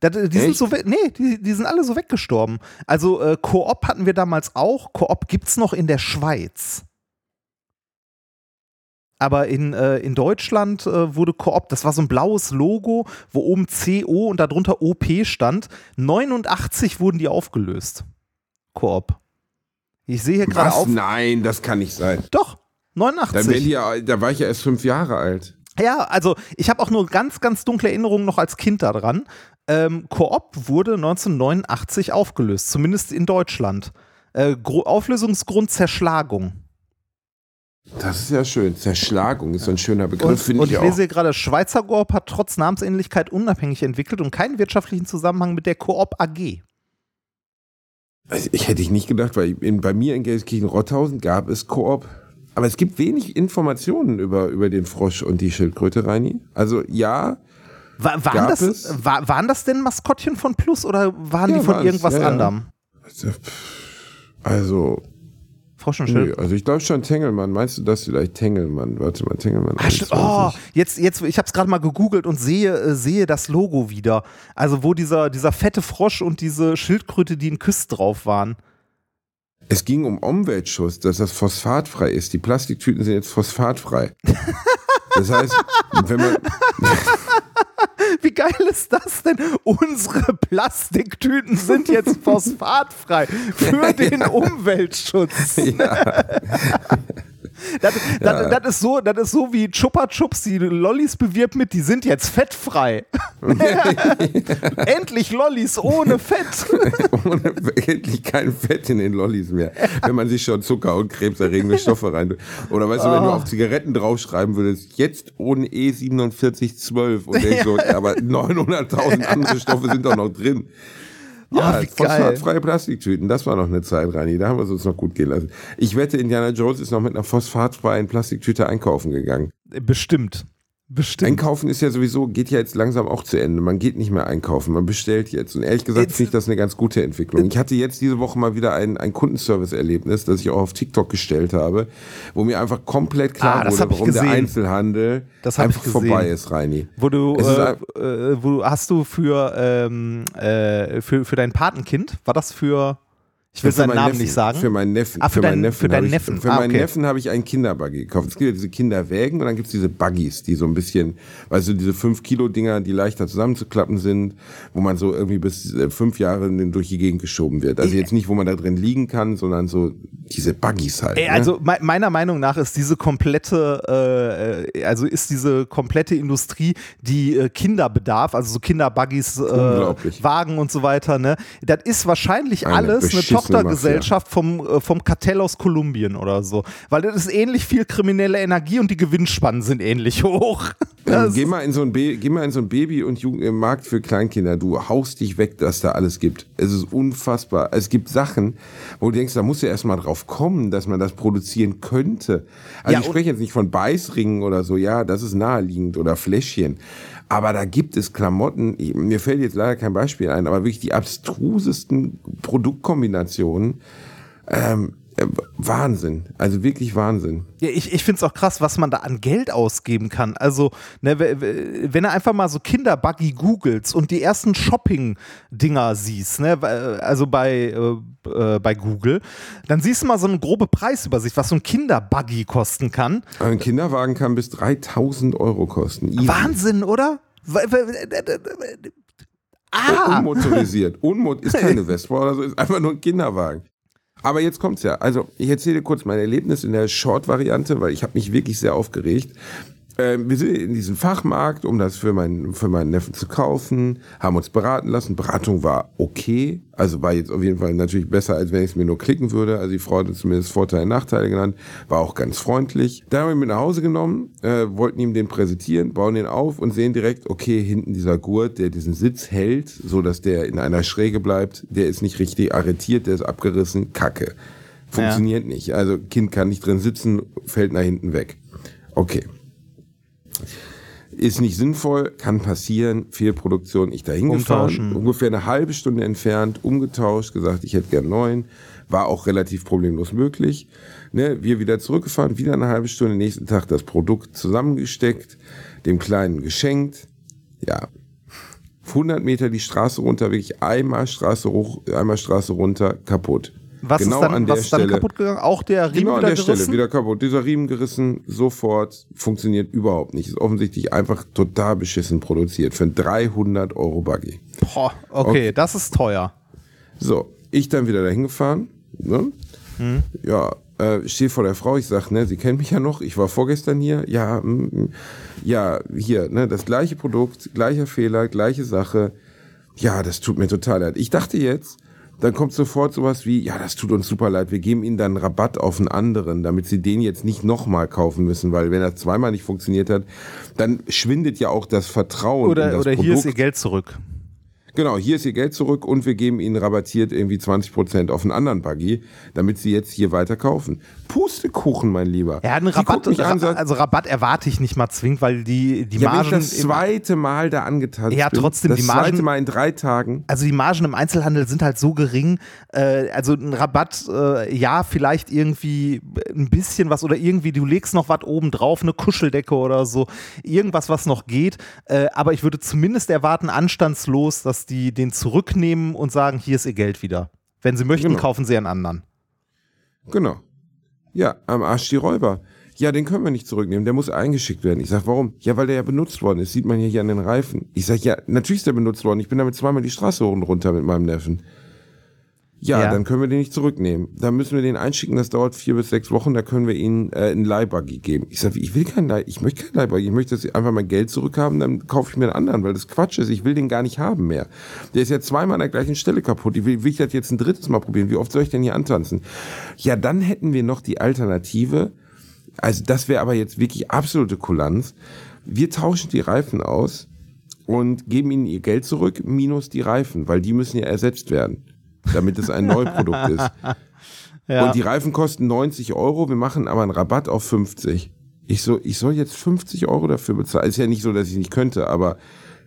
Da, die sind Echt? so we- nee, die, die sind alle so weggestorben. Also äh, Koop hatten wir damals auch. Koop gibt's noch in der Schweiz. Aber in, äh, in Deutschland äh, wurde Koop, das war so ein blaues Logo, wo oben CO und darunter OP stand. 89 wurden die aufgelöst. Koop. Ich sehe hier gerade auf. Nein, das kann nicht sein. Doch, Dann werden 89. die ja, da war ich ja erst fünf Jahre alt. Ja, also ich habe auch nur ganz, ganz dunkle Erinnerungen noch als Kind daran. Ähm, Koop wurde 1989 aufgelöst, zumindest in Deutschland. Äh, Auflösungsgrund Zerschlagung. Das ist ja schön. Zerschlagung ist so ein schöner Begriff, Und, finde und ich ich auch. lese hier gerade, Schweizer Coop hat trotz Namensähnlichkeit unabhängig entwickelt und keinen wirtschaftlichen Zusammenhang mit der Coop AG. Also ich hätte ich nicht gedacht, weil in, bei mir in Gelsenkirchen-Rotthausen gab es Koop. Aber es gibt wenig Informationen über, über den Frosch und die Schildkröte, Reini. Also ja, Wa- waren, das, es? wa waren das denn Maskottchen von Plus oder waren Ja, die von waren's, irgendwas ja, ja. anderem? also, Frosch und nö, Schild. also ich glaube schon Tengelmann. Meinst du das vielleicht Tengelmann? Warte mal, Tengelmann. Ah, stimmt. Oh, 21. jetzt, jetzt, ich habe es gerade mal gegoogelt und sehe, äh, sehe das Logo wieder. Also wo dieser, dieser fette Frosch und diese Schildkröte, die in Küss drauf waren. Es ging um Umweltschutz, dass das phosphatfrei ist. Die Plastiktüten sind jetzt phosphatfrei. Das heißt, wenn man, Wie geil ist das denn? Unsere Plastiktüten sind jetzt phosphatfrei für den Umweltschutz. Das, das, das, ist so, das ist so wie Chupa Chups die Lollis bewirbt mit, die sind jetzt fettfrei. Endlich Lollis ohne Fett. ohne, endlich kein Fett in den Lollis mehr. Wenn man sich schon Zucker und krebserregende Stoffe rein. Oder weißt du, wenn du auf Zigaretten draufschreiben würdest, jetzt ohne E4712 und denkst so, ja, aber 900.000 andere Stoffe sind doch noch drin. Ja, Oh, wie phosphatfreie Plastiktüten, das war noch eine Zeit, Rani. Da haben wir es uns noch gut gehen lassen. Ich wette, Indiana Jones ist noch mit einer phosphatfreien Plastiktüte einkaufen gegangen. Bestimmt. Bestimmt. Einkaufen ist ja sowieso, geht ja jetzt langsam auch zu Ende. Man geht nicht mehr einkaufen, man bestellt jetzt. Und ehrlich gesagt finde ich das eine ganz gute Entwicklung. Ich hatte jetzt diese Woche mal wieder ein, ein Kundenservice-Erlebnis, das ich auch auf TikTok gestellt habe, wo mir einfach komplett klar Ah, wurde, warum der. Einzelhandel einfach vorbei ist, Reini. Wo du, äh, äh, wo du, hast du für, ähm, äh, für, für dein Patenkind, war das für, ich will Für seinen meinen Namen Neffen, nicht sagen. Für meinen Neffen. Ah, für meinen deinen- für deinen habe ich- Neffen. Für Ah, meinen okay. Neffen habe ich einen Kinderbuggy gekauft. Es gibt ja diese Kinderwägen und dann gibt es diese Buggies, die so ein bisschen, weißt du, diese 5-Kilo-Dinger, die leichter zusammenzuklappen sind, wo man so irgendwie bis äh, fünf Jahre durch die Gegend geschoben wird. Also jetzt nicht, wo man da drin liegen kann, sondern so diese Buggies halt. Ey, ne? also me meiner Meinung nach ist diese komplette, äh, also ist diese komplette Industrie, die äh, Kinderbedarf, also so Kinderbuggies, äh. Wagen und so weiter, ne, das ist wahrscheinlich Eine alles eine Tochtergesellschaft vom, äh, vom Kartell aus Kolumbien oder so. Weil das ist ähnlich viel kriminelle Energie und die Gewinnspannen sind ähnlich hoch. Ähm, geh, mal in so ein geh mal in so ein Baby- und Jugend äh, für Kleinkinder. Du haust dich weg, dass da alles gibt. Es ist unfassbar. Es gibt Sachen, wo du denkst, da musst du erst mal drauf kommen, dass man das produzieren könnte. Also Ja, ich spreche jetzt nicht von Beißringen oder so, ja, das ist naheliegend oder Fläschchen. Aber da gibt es Klamotten, mir fällt jetzt leider kein Beispiel ein, aber wirklich die abstrusesten Produktkombinationen. Ähm, äh, Wahnsinn. Also wirklich Wahnsinn. Ja, ich, ich finde es auch krass, was man da an Geld ausgeben kann. Also, ne, wenn du einfach mal so Kinderbuggy googelst und die ersten Shopping-Dinger siehst, ne, also bei, äh, äh, bei Google, dann siehst du mal so eine grobe Preisübersicht, was so ein Kinderbuggy kosten kann. Ein Kinderwagen kann bis 3000 Euro kosten. Easy. Wahnsinn, oder? Ah! Unmotorisiert. Unmot ist keine Vespa oder so, ist einfach nur ein Kinderwagen. Aber jetzt kommt's ja. Also, ich erzähle kurz mein Erlebnis in der Short-Variante, weil ich habe mich wirklich sehr aufgeregt. Ähm, wir sind in diesem Fachmarkt, um das für meinen, für meinen Neffen zu kaufen, haben uns beraten lassen. Beratung war okay, also war jetzt auf jeden Fall natürlich besser, als wenn ich es mir nur klicken würde. Also die Frau hatte zumindest Vorteile und Nachteile genannt, war auch ganz freundlich. Dann haben wir ihn mit nach Hause genommen, äh, wollten ihm den präsentieren, bauen den auf und sehen direkt, okay, hinten dieser Gurt, der diesen Sitz hält, so dass der in einer Schräge bleibt, der ist nicht richtig arretiert, der ist abgerissen, kacke. Funktioniert nicht. Also Kind kann nicht drin sitzen, fällt nach hinten weg. Okay. Ist nicht sinnvoll, kann passieren, Fehlproduktion, ich dahin gefahren, ungefähr eine halbe Stunde entfernt, umgetauscht, gesagt, ich hätte gern neuen, war auch relativ problemlos möglich. Ne, wir wieder zurückgefahren, wieder eine halbe Stunde, nächsten Tag das Produkt zusammengesteckt, dem Kleinen geschenkt, ja, 100 Meter die Straße runter, wirklich einmal Straße hoch, einmal Straße runter, kaputt. Was genau ist dann, an der was ist dann Stelle. kaputt gegangen? Auch der Riemen Genau an wieder der Stelle, gerissen? wieder kaputt. Dieser Riemen gerissen, sofort, funktioniert überhaupt nicht. Ist offensichtlich einfach total beschissen produziert. Für einen 300 Euro Buggy. Boah, okay, Okay. das ist teuer. So, ich dann wieder dahin gefahren. Ne? Hm. Ja, äh, stehe vor der Frau. Ich sag, ne, sie kennt mich ja noch. Ich war vorgestern hier. Ja, mm. ja, hier, ne, das gleiche Produkt, gleicher Fehler, gleiche Sache. Ja, das tut mir total leid. Ich dachte jetzt, dann kommt sofort sowas wie, ja, das tut uns super leid, wir geben Ihnen dann Rabatt auf einen anderen, damit Sie den jetzt nicht nochmal kaufen müssen, weil wenn er zweimal nicht funktioniert hat, dann schwindet ja auch das Vertrauen in Oder, das oder Produkt. hier ist ihr Geld zurück. Genau, hier ist Ihr Geld zurück und wir geben Ihnen rabattiert irgendwie 20% auf einen anderen Buggy, damit Sie jetzt hier weiter kaufen. Pustekuchen, mein Lieber. Ja, einen Die Rabatt, mich an, also Rabatt erwarte ich nicht mal zwingend, weil die, die ja, wenn ich Margen. das zweite Mal da angetanzt Ja, bin, trotzdem, das die Margen- zweite Mal in drei Tagen. also die Margen im Einzelhandel sind halt so gering. Äh, also ein Rabatt, äh, ja, vielleicht irgendwie ein bisschen was oder irgendwie, du legst noch was oben drauf, eine Kuscheldecke oder so, irgendwas, was noch geht. Äh, aber ich würde zumindest erwarten, anstandslos, dass die den zurücknehmen und sagen, hier ist ihr Geld wieder. Wenn sie möchten, Genau. kaufen sie einen anderen. Genau. Ja, am Arsch die Räuber. Ja, den können wir nicht zurücknehmen, der muss eingeschickt werden. Ich sag, warum? Ja, weil der ja benutzt worden ist, sieht man ja hier an den Reifen. Ich sag, ja, natürlich ist der benutzt worden. Ich bin damit zweimal die Straße hoch und runter mit meinem Neffen. Ja, Ja. dann können wir den nicht zurücknehmen. Da müssen wir den einschicken, das dauert vier bis sechs Wochen, da können wir ihnen äh, einen Leihbuggy geben. Ich sage, ich will keinen Leih, ich möchte keinen Leihbuggy, ich möchte, dass sie einfach mein Geld zurückhaben, dann kaufe ich mir einen anderen, weil das Quatsch ist, ich will den gar nicht haben mehr. Der ist ja zweimal an der gleichen Stelle kaputt, ich will, will ich das jetzt ein drittes Mal probieren, wie oft soll ich denn hier antanzen? Ja, dann hätten wir noch die Alternative, also das wäre aber jetzt wirklich absolute Kulanz. Wir tauschen die Reifen aus und geben ihnen ihr Geld zurück, minus die Reifen, weil die müssen ja ersetzt werden, damit es ein Neuprodukt ist. Ja. Und die Reifen kosten 90 Euro, wir machen aber einen Rabatt auf 50. Ich so, ich soll jetzt 50 Euro dafür bezahlen. Ist ja nicht so, dass ich nicht könnte, aber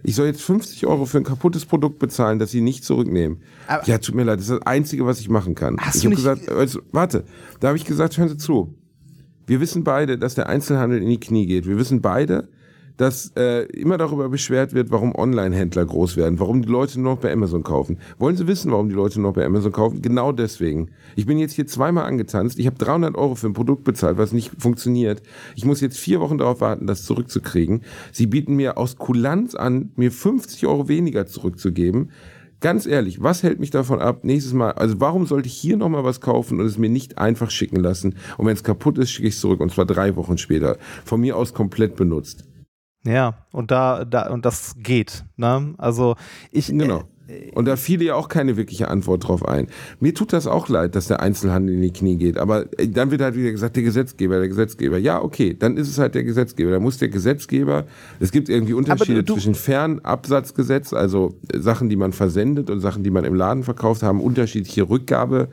ich soll jetzt 50 Euro für ein kaputtes Produkt bezahlen, das sie nicht zurücknehmen. Aber- ja, tut mir leid, das ist das Einzige, was ich machen kann. Hast ich du habe nicht- gesagt, also, warte, da habe ich gesagt, hören Sie zu. Wir wissen beide, dass der Einzelhandel in die Knie geht. Wir wissen beide, dass äh, immer darüber beschwert wird, warum Online-Händler groß werden, warum die Leute nur noch bei Amazon kaufen. Wollen Sie wissen, warum die Leute nur noch bei Amazon kaufen? Genau deswegen. Ich bin jetzt hier zweimal angetanzt. Ich habe 300 Euro für ein Produkt bezahlt, was nicht funktioniert. Ich muss jetzt vier Wochen darauf warten, das zurückzukriegen. Sie bieten mir aus Kulanz an, mir 50 Euro weniger zurückzugeben. Ganz ehrlich, was hält mich davon ab, nächstes Mal, also warum sollte ich hier nochmal was kaufen und es mir nicht einfach schicken lassen? Und wenn es kaputt ist, schicke ich es zurück und zwar drei Wochen später. Von mir aus komplett benutzt. Ja, und da, da, und das geht. Ne? Also ich. Genau. Äh, Und da fiel ja auch keine wirkliche Antwort drauf ein. Mir tut das auch leid, dass der Einzelhandel in die Knie geht. Aber äh, dann wird halt wieder gesagt, der Gesetzgeber, der Gesetzgeber. Ja, okay, dann ist es halt der Gesetzgeber. Da muss der Gesetzgeber, es gibt irgendwie Unterschiede du- zwischen Fernabsatzgesetz, also äh, Sachen, die man versendet und Sachen, die man im Laden verkauft, haben unterschiedliche Rückgabe.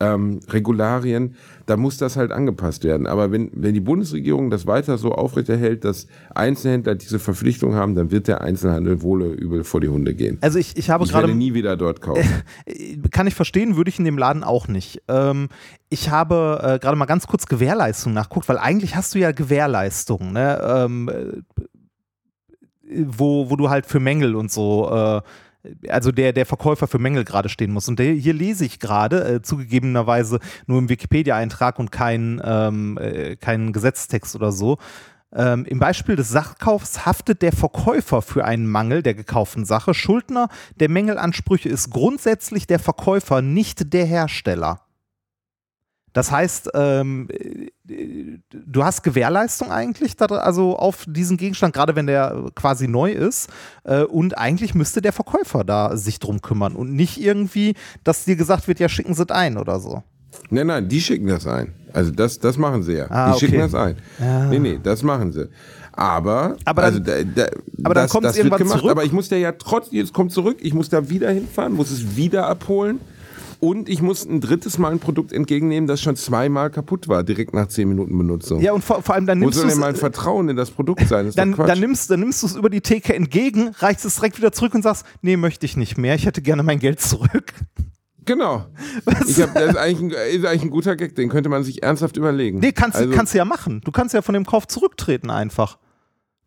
Ähm, Regularien, da muss das halt angepasst werden. Aber wenn, wenn die Bundesregierung das weiter so aufrechterhält, dass Einzelhändler diese Verpflichtung haben, dann wird der Einzelhandel wohl übel vor die Hunde gehen. also ich, ich habe Ich werde gerade. nie wieder dort kaufen. Kann ich verstehen, würde ich in dem Laden auch nicht. Ähm, ich habe äh, gerade mal ganz kurz Gewährleistung nachguckt, weil eigentlich hast du ja Gewährleistung, ne? Ähm, äh, wo, wo du halt für Mängel und so, äh, also der, der Verkäufer für Mängel gerade stehen muss. Und der, hier lese ich gerade, äh, zugegebenerweise nur im Wikipedia-Eintrag und kein, ähm, äh, kein Gesetzestext oder so. Ähm, Im Beispiel des Sachkaufs haftet der Verkäufer für einen Mangel der gekauften Sache. Schuldner der Mängelansprüche ist grundsätzlich der Verkäufer, nicht der Hersteller. Das heißt, ähm, äh, du hast Gewährleistung eigentlich, da, also auf diesen Gegenstand, gerade wenn der quasi neu ist. Äh, und eigentlich müsste der Verkäufer da sich drum kümmern und nicht irgendwie, dass dir gesagt wird, ja, schicken Sie es ein oder so. Nein, nein, die schicken das ein. Also das, das machen sie ja. Ah, die schicken okay. das ein. Nee, nee, das machen sie. Aber, Aber dann- also da, da, aber dann das, kommt's das wird irgendwann gemacht. zurück? Aber ich muss der ja trotzdem, jetzt kommt zurück, ich muss da wieder hinfahren, muss es wieder abholen. Und ich muss ein drittes Mal ein Produkt entgegennehmen, das schon zweimal kaputt war, direkt nach zehn Minuten Benutzung. Ja, und vor, vor allem dann Wo nimmst soll du denn es. mein Vertrauen in das Produkt sein? Das ist Dann, dann nimmst, dann nimmst du es über die Theke entgegen, reichst es direkt wieder zurück und sagst, nee, möchte ich nicht mehr, ich hätte gerne mein Geld zurück. genau. Ich hab, das ist eigentlich, ein, ist eigentlich ein guter Gag, den könnte man sich ernsthaft überlegen. Nee, kannst, Also- kannst du ja machen. Du kannst ja von dem Kauf zurücktreten einfach.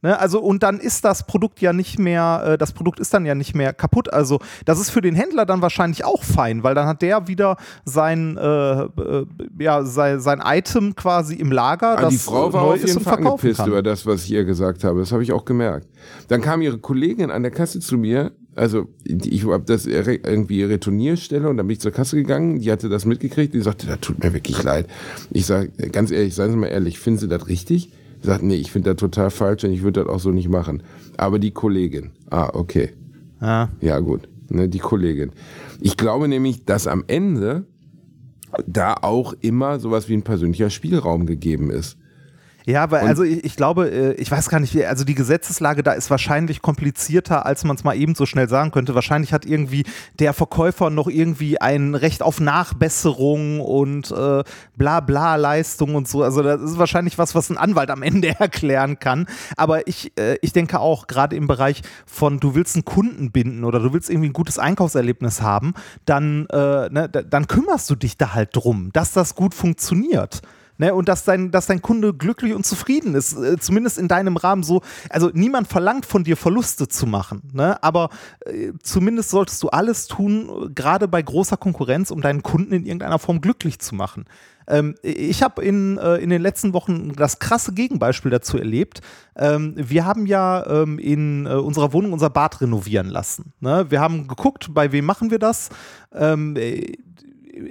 Ne? Also, und dann ist das Produkt ja nicht mehr, äh, das Produkt ist dann ja nicht mehr kaputt. Also, das ist für den Händler dann wahrscheinlich auch fein, weil dann hat der wieder sein, äh, äh, ja, sein, sein Item quasi im Lager, Ah, das die Frau war neu auf jeden Fall angepisst kann. über das, was ich ihr gesagt habe. Das habe ich auch gemerkt. Dann kam ihre Kollegin an der Kasse zu mir. Also ich habe das irgendwie Retournierstelle und dann bin ich zur Kasse gegangen. Die hatte das mitgekriegt. Die sagte, das tut mir wirklich leid. Ich sage, ganz ehrlich, seien Sie mal ehrlich, finden Sie das richtig? Sagt, nee, ich finde das total falsch und ich würde das auch so nicht machen. Aber die Kollegin, ah, okay. Ja. Ja, gut. Ne, die Kollegin. Ich glaube nämlich, dass am Ende da auch immer sowas wie ein persönlicher Spielraum gegeben ist. Ja, weil Und- also ich, ich glaube, äh, ich weiß gar nicht, wie, also die Gesetzeslage da ist wahrscheinlich komplizierter, als man es mal eben so schnell sagen könnte. Wahrscheinlich hat irgendwie der Verkäufer noch irgendwie ein Recht auf Nachbesserung und äh, bla bla Leistung und so. Also das ist wahrscheinlich was, was ein Anwalt am Ende erklären kann. Aber ich, äh, ich denke auch, gerade im Bereich von, du willst einen Kunden binden oder du willst irgendwie ein gutes Einkaufserlebnis haben, dann, äh, ne, da- dann kümmerst du dich da halt drum, dass das gut funktioniert. Ne, und dass dein, dass dein Kunde glücklich und zufrieden ist, äh, zumindest in deinem Rahmen so. Also niemand verlangt von dir Verluste zu machen, ne? aber äh, zumindest solltest du alles tun, gerade bei großer Konkurrenz, um deinen Kunden in irgendeiner Form glücklich zu machen. Ähm, ich habe in, äh, in den letzten Wochen das krasse Gegenbeispiel dazu erlebt. Ähm, wir haben ja ähm, in äh, unserer Wohnung unser Bad renovieren lassen. Ne? Wir haben geguckt, bei wem machen wir das. Ähm, äh,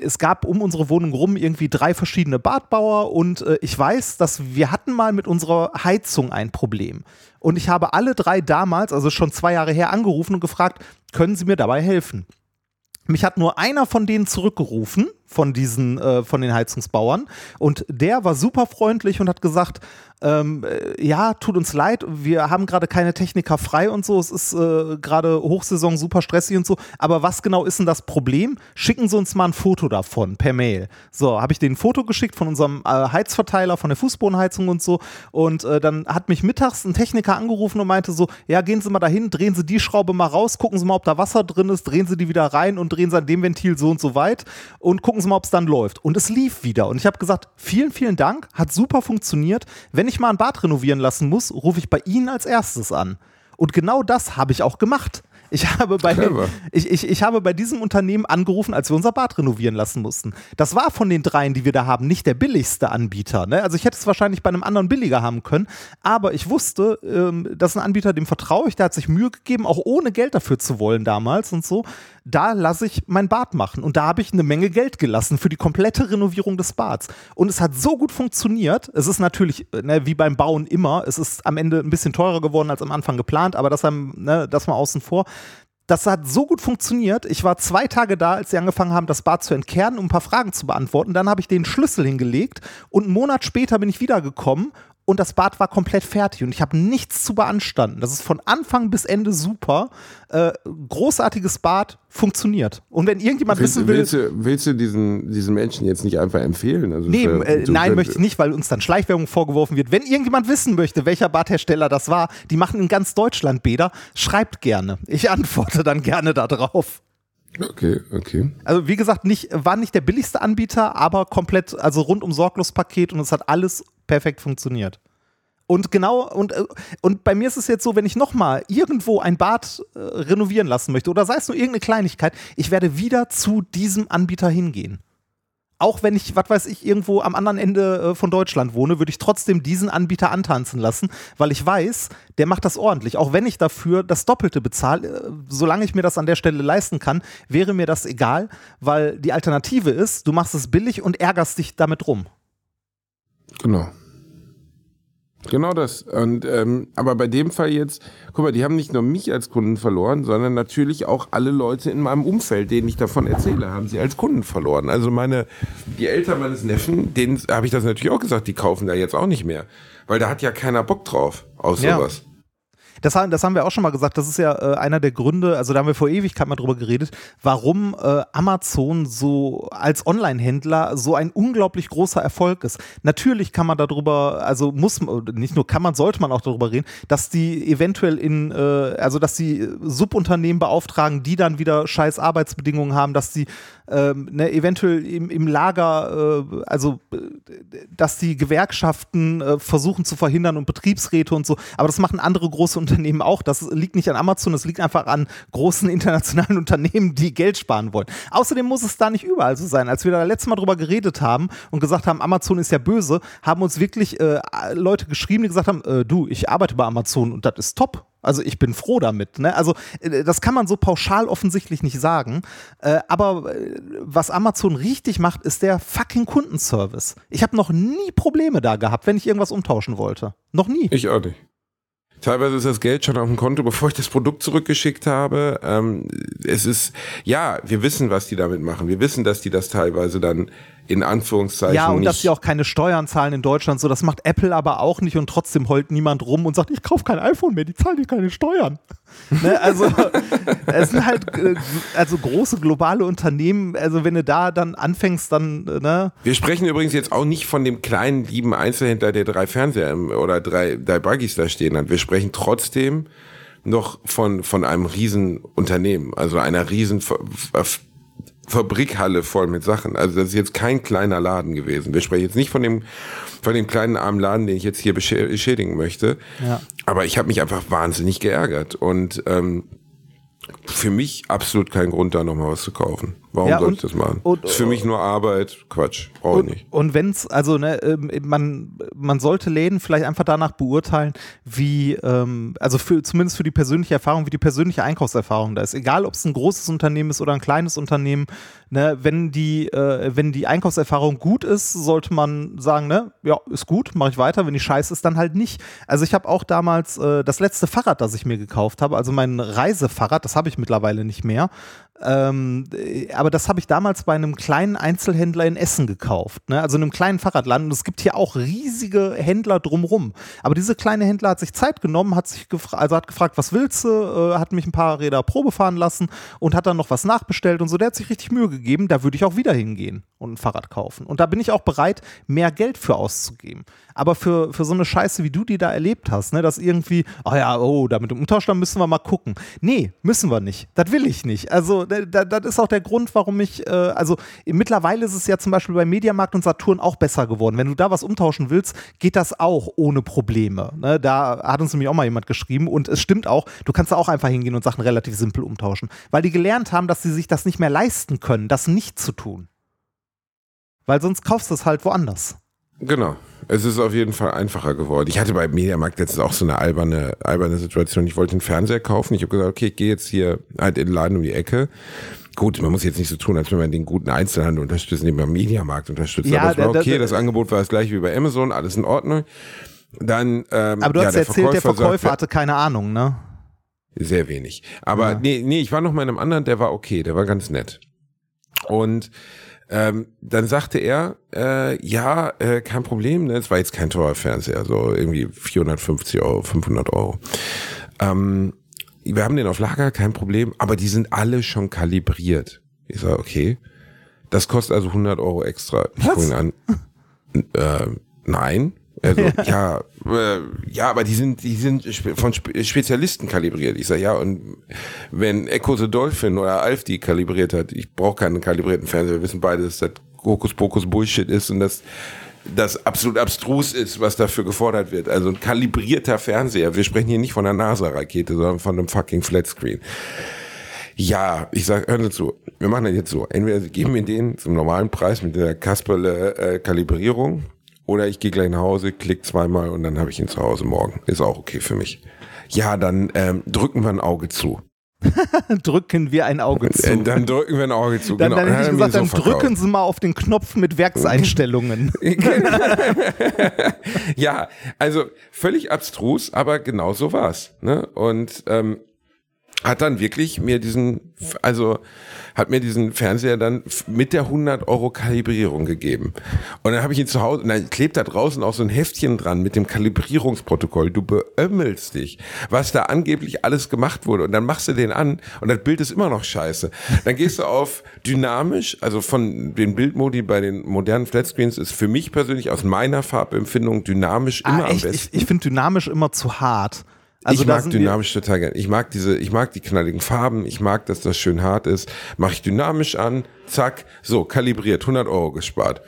es gab um unsere Wohnung rum irgendwie drei verschiedene Badbauer und äh, ich weiß, dass wir hatten mal mit unserer Heizung ein Problem. Und ich habe alle drei damals, also schon zwei Jahre her, angerufen und gefragt, können Sie mir dabei helfen? Mich hat nur einer von denen zurückgerufen, von diesen, äh, von den Heizungsbauern. Und der war super freundlich und hat gesagt, ähm, äh, ja, tut uns leid, wir haben gerade keine Techniker frei und so, es ist äh, gerade Hochsaison, super stressig und so, aber was genau ist denn das Problem? Schicken Sie uns mal ein Foto davon per Mail. So, habe ich denen ein Foto geschickt von unserem äh, Heizverteiler, von der Fußbodenheizung und so und äh, dann hat mich mittags ein Techniker angerufen und meinte so, ja, gehen Sie mal dahin, drehen Sie die Schraube mal raus, gucken Sie mal, ob da Wasser drin ist, drehen Sie die wieder rein und drehen Sie an dem Ventil so und so weit und gucken Sie mal, ob es dann läuft. Und es lief wieder und ich habe gesagt, vielen, vielen Dank, hat super funktioniert. Wenn ich mal ein Bad renovieren lassen muss, rufe ich bei Ihnen als erstes an. Und genau das habe ich auch gemacht. Ich habe, bei, ich, ich, ich habe bei diesem Unternehmen angerufen, als wir unser Bad renovieren lassen mussten. Das war von den dreien, die wir da haben, nicht der billigste Anbieter. Ne? Also ich hätte es wahrscheinlich bei einem anderen billiger haben können, aber ich wusste, ähm, das ist ein Anbieter, dem vertraue ich, der hat sich Mühe gegeben, auch ohne Geld dafür zu wollen damals und so. Da lasse ich mein Bad machen und da habe ich eine Menge Geld gelassen für die komplette Renovierung des Bads. Und es hat so gut funktioniert. Es ist natürlich, ne, wie beim Bauen immer, es ist am Ende ein bisschen teurer geworden als am Anfang geplant, aber das, haben, ne, das mal außen vor das hat so gut funktioniert. Ich war zwei Tage da, als sie angefangen haben, das Bad zu entkernen, um ein paar Fragen zu beantworten. Dann habe ich den Schlüssel hingelegt und einen Monat später bin ich wiedergekommen und das Bad war komplett fertig und ich habe nichts zu beanstanden. Das ist von Anfang bis Ende super. Äh, großartiges Bad funktioniert. Und wenn irgendjemand willst, wissen will. Willst du, willst du diesen, diesen Menschen jetzt nicht einfach empfehlen? Also nee, für, äh, nein, möchte ich nicht, weil uns dann Schleichwerbung vorgeworfen wird. Wenn irgendjemand wissen möchte, welcher Badhersteller das war, die machen in ganz Deutschland Bäder, schreibt gerne. Ich antworte dann gerne darauf. Okay, okay. Also wie gesagt, nicht, war nicht der billigste Anbieter, aber komplett, also rundum sorglos Paket und es hat alles perfekt funktioniert. Und genau, und, äh, und bei mir ist es jetzt so, wenn ich nochmal irgendwo ein Bad äh, renovieren lassen möchte oder sei es nur irgendeine Kleinigkeit, ich werde wieder zu diesem Anbieter hingehen. Auch wenn ich, was weiß ich, irgendwo am anderen Ende äh, von Deutschland wohne, würde ich trotzdem diesen Anbieter antanzen lassen, weil ich weiß, der macht das ordentlich. Auch wenn ich dafür das Doppelte bezahle, äh, solange ich mir das an der Stelle leisten kann, wäre mir das egal, weil die Alternative ist, du machst es billig und ärgerst dich damit rum. Genau. Genau das. Und ähm, aber bei dem Fall jetzt, guck mal, die haben nicht nur mich als Kunden verloren, sondern natürlich auch alle Leute in meinem Umfeld, denen ich davon erzähle, haben sie als Kunden verloren. Also meine, die Eltern meines Neffen, denen habe ich das natürlich auch gesagt, die kaufen da jetzt auch nicht mehr, weil da hat ja keiner Bock drauf, aus ja. Das haben, das haben wir auch schon mal gesagt. Das ist ja äh, einer der Gründe, also da haben wir vor Ewigkeit mal drüber geredet, warum äh, Amazon so als Online-Händler so ein unglaublich großer Erfolg ist. Natürlich kann man darüber, also muss nicht nur kann man, sollte man auch darüber reden, dass die eventuell in, äh, also dass die Subunternehmen beauftragen, die dann wieder scheiß Arbeitsbedingungen haben, dass die ähm, ne, eventuell im, im Lager, äh, also äh, dass die Gewerkschaften äh, versuchen zu verhindern und Betriebsräte und so, aber das machen andere große Unternehmen auch. Das liegt nicht an Amazon, das liegt einfach an großen internationalen Unternehmen, die Geld sparen wollen. Außerdem muss es da nicht überall so sein. Als wir da letztes Mal drüber geredet haben und gesagt haben, Amazon ist ja böse, haben uns wirklich äh, Leute geschrieben, die gesagt haben, äh, du, ich arbeite bei Amazon und das ist top also ich bin froh damit. Ne? Also äh, das kann man so pauschal offensichtlich nicht sagen. Äh, aber äh, was Amazon richtig macht, ist der fucking Kundenservice. Ich habe noch nie Probleme da gehabt, wenn ich irgendwas umtauschen wollte. Noch nie. Ich auch nicht. Teilweise ist das Geld schon auf dem Konto, bevor ich das Produkt zurückgeschickt habe. Ähm, es ist, ja, wir wissen, was die damit machen. Wir wissen, dass die das teilweise dann in Anführungszeichen. Ja, und dass sie auch keine Steuern zahlen in Deutschland, so das macht Apple aber auch nicht und trotzdem heult niemand rum und sagt, ich kaufe kein iPhone mehr, die zahlen hier keine Steuern. ne, also es sind halt äh, also große globale Unternehmen, also wenn du da dann anfängst, dann, äh, ne? Wir sprechen übrigens jetzt auch nicht von dem kleinen lieben Einzelhändler, der drei Fernseher oder drei, drei Buggies da stehen hat. Wir sprechen trotzdem noch von, von einem Riesenunternehmen, also einer riesen Fabrikhalle voll mit Sachen. Also das ist jetzt kein kleiner Laden gewesen. Wir sprechen jetzt nicht von dem, von dem kleinen armen Laden, den ich jetzt hier beschädigen möchte. Ja. Aber ich habe mich einfach wahnsinnig geärgert. Und ähm, für mich absolut kein Grund, da nochmal was zu kaufen. Warum Ja, soll und- ich das machen? und- ist für mich nur Arbeit. Quatsch. Brauche ich Und, nicht. und wenn es, also ne, ähm, man, man sollte Läden vielleicht einfach danach beurteilen, wie, ähm, also für, zumindest für die persönliche Erfahrung, wie die persönliche Einkaufserfahrung da ist. Egal, ob es ein großes Unternehmen ist oder ein kleines Unternehmen, ne, wenn die, äh, wenn die Einkaufserfahrung gut ist, sollte man sagen, ne, ja, ist gut, mache ich weiter. Wenn die scheiße ist, dann halt nicht. Also ich habe auch damals äh, das letzte Fahrrad, das ich mir gekauft habe, also mein Reisefahrrad, das habe ich mittlerweile nicht mehr. Ähm, äh, aber das habe ich damals bei einem kleinen Einzelhändler in Essen gekauft, ne? also in einem kleinen Fahrradland. Und es gibt hier auch riesige Händler drumrum. Aber diese kleine Händler hat sich Zeit genommen, hat sich also hat gefragt, was willst du, äh, hat mich ein paar Räder Probe fahren lassen und hat dann noch was nachbestellt und so. Der hat sich richtig Mühe gegeben. Da würde ich auch wieder hingehen und ein Fahrrad kaufen. Und da bin ich auch bereit, mehr Geld für auszugeben. Aber für, für so eine Scheiße, wie du die da erlebt hast, ne, dass irgendwie, oh ja, oh, da mit dem Umtausch, da müssen wir mal gucken. Nee, müssen wir nicht. Das will ich nicht. Also, da- da- das ist auch der Grund, warum ich, äh, also mittlerweile ist es ja zum Beispiel bei Mediamarkt und Saturn auch besser geworden. Wenn du da was umtauschen willst, geht das auch ohne Probleme. Ne? Da hat uns nämlich auch mal jemand geschrieben und es stimmt auch, du kannst da auch einfach hingehen und Sachen relativ simpel umtauschen. Weil die gelernt haben, dass sie sich das nicht mehr leisten können, das nicht zu tun. Weil sonst kaufst du es halt woanders. Genau. Es ist auf jeden Fall einfacher geworden. Ich hatte bei Mediamarkt jetzt auch so eine alberne, alberne Situation. Ich wollte einen Fernseher kaufen. Ich habe gesagt, okay, ich gehe jetzt hier halt in den Laden um die Ecke. Gut, man muss jetzt nicht so tun, als wenn man den guten Einzelhandel unterstützt, den beim Mediamarkt unterstützt. Ja, Aber es war okay, das Angebot war das gleiche wie bei Amazon, alles in Ordnung. Dann, ähm, Aber du ja, hast erzählt, der Verkäufer sagt, hatte keine Ahnung, ne? Sehr wenig. Aber Ja. nee, nee, ich war noch mal in einem anderen, der war okay, der war ganz nett. Und ähm, dann sagte er, äh, ja, äh, kein Problem, ne? es war jetzt kein teurer Fernseher, so irgendwie 450 Euro, 500 Euro. Ähm, wir haben den auf Lager, kein Problem, aber die sind alle schon kalibriert. Ich sage, okay, das kostet also 100 Euro extra. Ich gucke ihn an, äh, nein. Also, ja, äh, ja, aber die sind, die sind von Spe Spezialisten kalibriert. Ich sage, ja, und wenn Echo the Dolphin oder Alf die kalibriert hat, ich brauche keinen kalibrierten Fernseher. Wir wissen beide, dass das Hokuspokus Bullshit ist und dass das absolut abstrus ist, was dafür gefordert wird. Also ein kalibrierter Fernseher. Wir sprechen hier nicht von einer NASA-Rakete, sondern von einem fucking Flatscreen. Ja, ich sag, hören Sie zu, wir machen das jetzt so. Entweder Sie geben mir den zum normalen Preis mit der Kasperle äh, oder ich gehe gleich nach Hause, klick zweimal und dann habe ich ihn zu Hause morgen. Ist auch okay für mich. Ja, dann ähm, drücken wir ein Auge zu. Drücken wir ein Auge zu. Äh, dann drücken wir ein Auge zu. dann, genau. dann mir gesagt, dann so drücken Sie mal auf den Knopf mit Werkseinstellungen. ja, also völlig abstrus, aber genau so war's. Ne? Und ähm, hat dann wirklich mir diesen, also hat mir diesen Fernseher dann mit der 100 Euro Kalibrierung gegeben. Und dann habe ich ihn zu Hause, und dann klebt da draußen auch so ein Heftchen dran mit dem Kalibrierungsprotokoll. Du beömmelst dich, was da angeblich alles gemacht wurde. Und dann machst du den an und das Bild ist immer noch scheiße. Dann gehst du auf dynamisch, also von den Bildmodi bei den modernen Flatscreens ist für mich persönlich aus meiner Farbempfindung dynamisch immer ah, am besten. Ich, ich finde dynamisch immer zu hart. Also ich mag dynamisch total gerne. Ich mag diese, ich mag die knalligen Farben. Ich mag, dass das schön hart ist. Mache ich dynamisch an, zack, so kalibriert, 100 Euro gespart.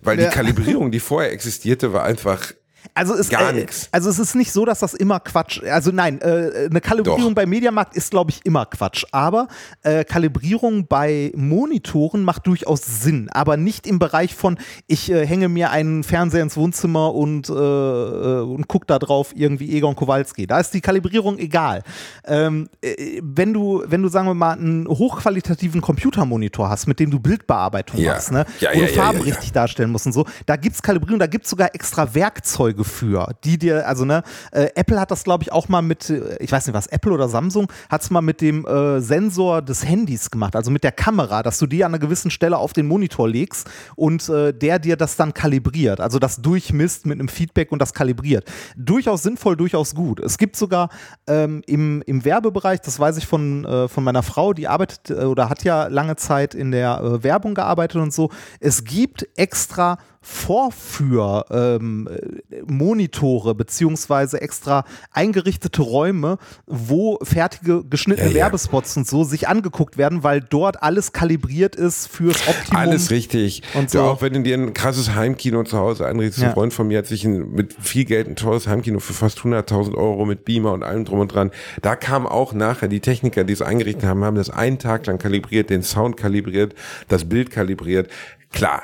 Weil Ja. die Kalibrierung, die vorher existierte, war einfach Also es, Gar äh, also es ist nicht so, dass das immer Quatsch. Also nein, äh, eine Kalibrierung Doch. bei Mediamarkt ist, glaube ich, immer Quatsch. Aber äh, Kalibrierung bei Monitoren macht durchaus Sinn. Aber nicht im Bereich von, ich äh, hänge mir einen Fernseher ins Wohnzimmer und, äh, äh, und guck da drauf irgendwie Egon Kowalski. Da ist die Kalibrierung egal. Ähm, äh, wenn du, wenn du, sagen wir mal, einen hochqualitativen Computermonitor hast, mit dem du Bildbearbeitung Ja. machst, ne? Ja, wo ja, du Farben richtig darstellen musst und so, da gibt es Kalibrierung, da gibt es sogar extra Werkzeuge für, die dir, also ne, äh, Apple hat das, glaube ich, auch mal mit, äh, ich weiß nicht was, Apple oder Samsung, hat es mal mit dem äh, Sensor des Handys gemacht, also mit der Kamera, dass du die an einer gewissen Stelle auf den Monitor legst und äh, der dir das dann kalibriert, also das durchmisst mit einem Feedback und das kalibriert. Durchaus sinnvoll, durchaus gut. Es gibt sogar ähm, im, im Werbebereich, das weiß ich von, äh, von meiner Frau, die arbeitet äh, oder hat ja lange Zeit in der Werbung gearbeitet und so, es gibt extra Vorführ-Monitore ähm, beziehungsweise extra eingerichtete Räume, wo fertige geschnittene Ja, ja. Werbespots und so sich angeguckt werden, weil dort alles kalibriert ist fürs Optimum. Alles richtig. Und so. auch wenn du dir ein krasses Heimkino zu Hause einrichtest, Ja. ein Freund von mir hat sich ein, mit viel Geld ein teures Heimkino für fast 100.000 Euro mit Beamer und allem drum und dran. Da kam auch nachher, die Techniker, die es eingerichtet haben, haben das einen Tag lang kalibriert, den Sound kalibriert, das Bild kalibriert. Klar.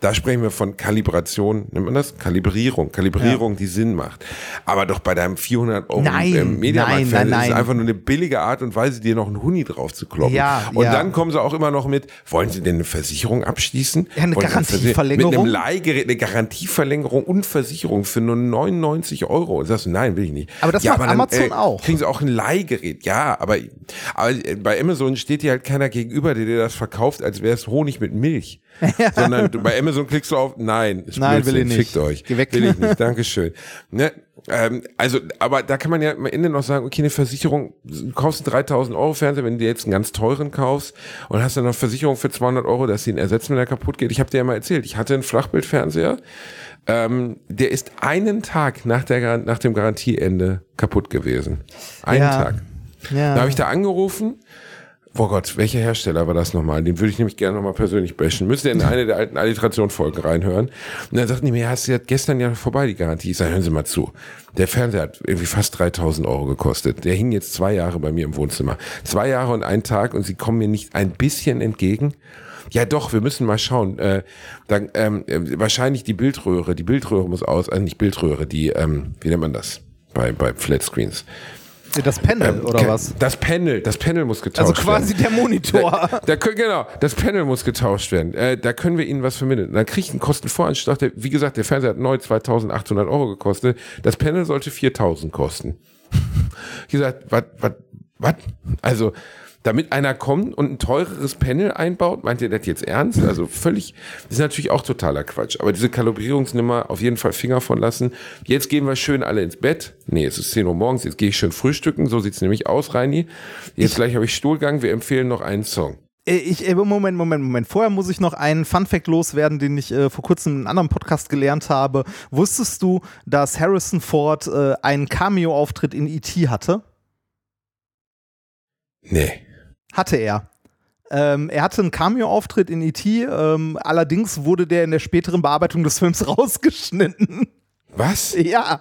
Da sprechen wir von Kalibration, nennt man das? Kalibrierung. Kalibrierung, die Sinn macht. Aber doch bei deinem 400 Euro Nein, ähm, Mediamarkt nein, nein, ist es nein. einfach nur eine billige Art und Weise, dir noch einen Huni drauf zu kloppen. Ja, und ja. dann kommen sie auch immer noch mit, wollen sie denn eine Versicherung abschließen? Ja, eine Wollen Garantieverlängerung? Mit einem Leihgerät, eine Garantieverlängerung und Versicherung für nur 99 Euro. Und sagst du, nein, will ich nicht. Aber das macht Amazon auch. Kriegen sie auch ein Leihgerät. Ja, aber, aber bei Amazon steht dir halt keiner gegenüber, der dir das verkauft, als wäre es Honig mit Milch. Sondern bei Amazon klickst du auf, nein, ist Nein, will ich nicht. fickt euch. Geh weg. Will ich nicht, Dankeschön. Ne? Ähm, also, aber da kann man ja am Ende noch sagen, okay, eine Versicherung, du kaufst einen 3000 Euro Fernseher, wenn du dir jetzt einen ganz teuren kaufst und hast dann noch Versicherung für 200 Euro, dass sie ihn ersetzen, wenn er kaputt geht. Ich habe dir ja mal erzählt, ich hatte einen Flachbildfernseher, ähm, der ist einen Tag nach, der, nach dem Garantieende kaputt gewesen. Einen Ja. Tag. Ja. Da habe ich da angerufen. Oh Gott, welcher Hersteller war das nochmal? Den würde ich nämlich gerne nochmal persönlich bashen. Müsst ihr in eine der alten Alliteration-Folgen reinhören. Und dann sagten die mir, ja, ist ja gestern ja vorbei, die Garantie. Ich sage, hören Sie mal zu. Der Fernseher hat irgendwie fast 3000 Euro gekostet. Der hing jetzt zwei Jahre bei mir im Wohnzimmer. Zwei Jahre und ein Tag und Sie kommen mir nicht ein bisschen entgegen. Ja, doch, wir müssen mal schauen. Äh, dann, ähm, äh, wahrscheinlich die Bildröhre. Die Bildröhre muss aus, also nicht Bildröhre, die, ähm, wie nennt man das? Bei, bei Flatscreens. Das Panel oder Ke- was? Das Panel, das Panel muss getauscht Also quasi werden. der Monitor. Da, da, können- genau, das Panel muss getauscht werden. Äh, da können wir Ihnen was vermitteln. Dann kriegt einen Kostenvoranschlag. Der, wie gesagt, der Fernseher hat neu 2800 Euro gekostet. Das Panel sollte 4000 kosten. Ich gesagt, was, was, was? Also, damit einer kommt und ein teureres Panel einbaut, meint ihr das jetzt ernst? Also völlig, das ist natürlich auch totaler Quatsch. Aber diese Kalibrierungsnummer auf jeden Fall Finger von lassen. Jetzt gehen wir schön alle ins Bett. Nee, es ist 10 Uhr morgens, jetzt gehe ich schön frühstücken. So sieht's nämlich aus, Reini. Jetzt gleich habe ich Stuhlgang. Wir empfehlen noch einen Song. Äh, Ich, äh, Moment, Moment, Moment. Vorher muss ich noch einen Funfact loswerden, den ich äh, vor kurzem in einem anderen Podcast gelernt habe. Wusstest du, dass Harrison Ford äh, einen Cameo-Auftritt in E.T. hatte? Nee. Hatte er. Ähm, er hatte einen Cameo-Auftritt in E.T., ähm, allerdings wurde der in der späteren Bearbeitung des Films rausgeschnitten. Was? ja,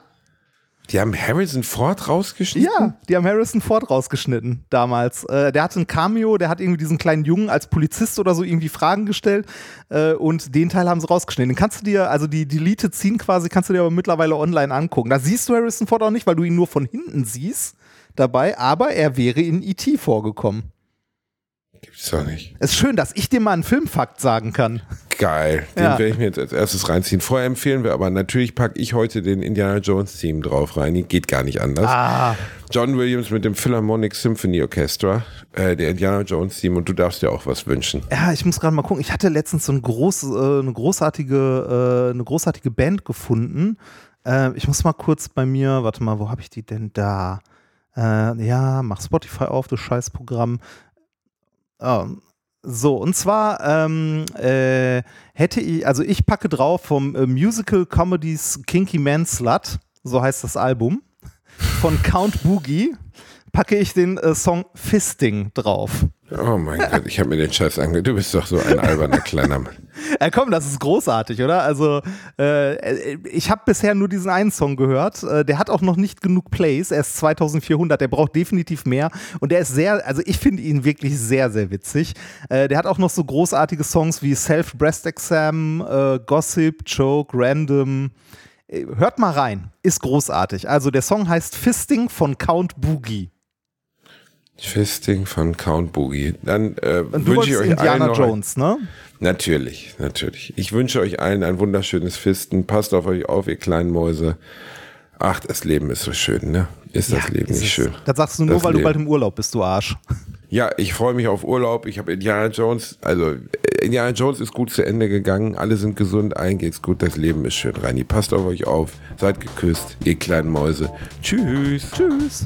Die haben Harrison Ford rausgeschnitten? ja, die haben Harrison Ford rausgeschnitten damals. Äh, der hatte ein Cameo, der hat irgendwie diesen kleinen Jungen als Polizist oder so irgendwie Fragen gestellt äh, und den Teil haben sie rausgeschnitten. Den kannst du dir, also die Deleted Scene quasi, kannst du dir aber mittlerweile online angucken. Da siehst du Harrison Ford auch nicht, weil du ihn nur von hinten siehst dabei, aber er wäre in E.T. vorgekommen. Gibt's doch nicht. Es ist schön, dass ich dir mal einen Filmfakt sagen kann. Geil. Den Ja. werde ich mir jetzt als erstes reinziehen. Vorher empfehlen wir aber natürlich packe ich heute den Indiana Jones Theme drauf rein. Geht gar nicht anders. Ah, John Williams mit dem Philharmonic Symphony Orchestra, äh, der Indiana Jones Theme und du darfst dir auch was wünschen. Ja, ich muss gerade mal gucken. Ich hatte letztens so ein groß, äh, eine, großartige, äh, eine großartige Band gefunden. Äh, ich muss mal kurz bei mir, warte mal, wo habe ich die denn da? Äh, ja, mach Spotify auf, du Scheißprogramm. Oh, so, und zwar ähm, äh, hätte ich, also ich packe drauf vom äh, Musical Comedies Kinky Man Slut, so heißt das Album, von Count Boogie, packe ich den äh, Song Fisting drauf. Oh mein Gott, ich habe mir den Scheiß angehört. Du bist doch so ein alberner kleiner Mann. Ja, komm, das ist großartig, oder? Also, äh, ich habe bisher nur diesen einen Song gehört. Äh, der hat auch noch nicht genug Plays. Er ist 2400. Der braucht definitiv mehr. Und der ist sehr, also ich finde ihn wirklich sehr, sehr witzig. Äh, der hat auch noch so großartige Songs wie Self Breast Exam, äh, Gossip, Joke, Random. Äh, Hört mal rein. Ist großartig. Also, der Song heißt Fisting von Count Boogie. Fisting von Count Boogie. Dann äh, du wünsche ich euch allen Indiana noch Jones, ne? Natürlich, natürlich. Ich wünsche euch allen ein wunderschönes Fisten. Passt auf euch auf, ihr kleinen Mäuse. Ach, das Leben ist so schön, ne? Ist das Leben ist nicht es. schön? Das sagst du nur, Das weil du Leben. bald im Urlaub bist, du Arsch. Ja, ich freue mich auf Urlaub. Ich habe Indiana Jones, also äh, Indiana Jones ist gut zu Ende gegangen. Alle sind gesund, allen geht's gut. Das Leben ist schön, Reini. Passt auf euch auf. Seid geküsst, ihr kleinen Mäuse. Tschüss. Tschüss.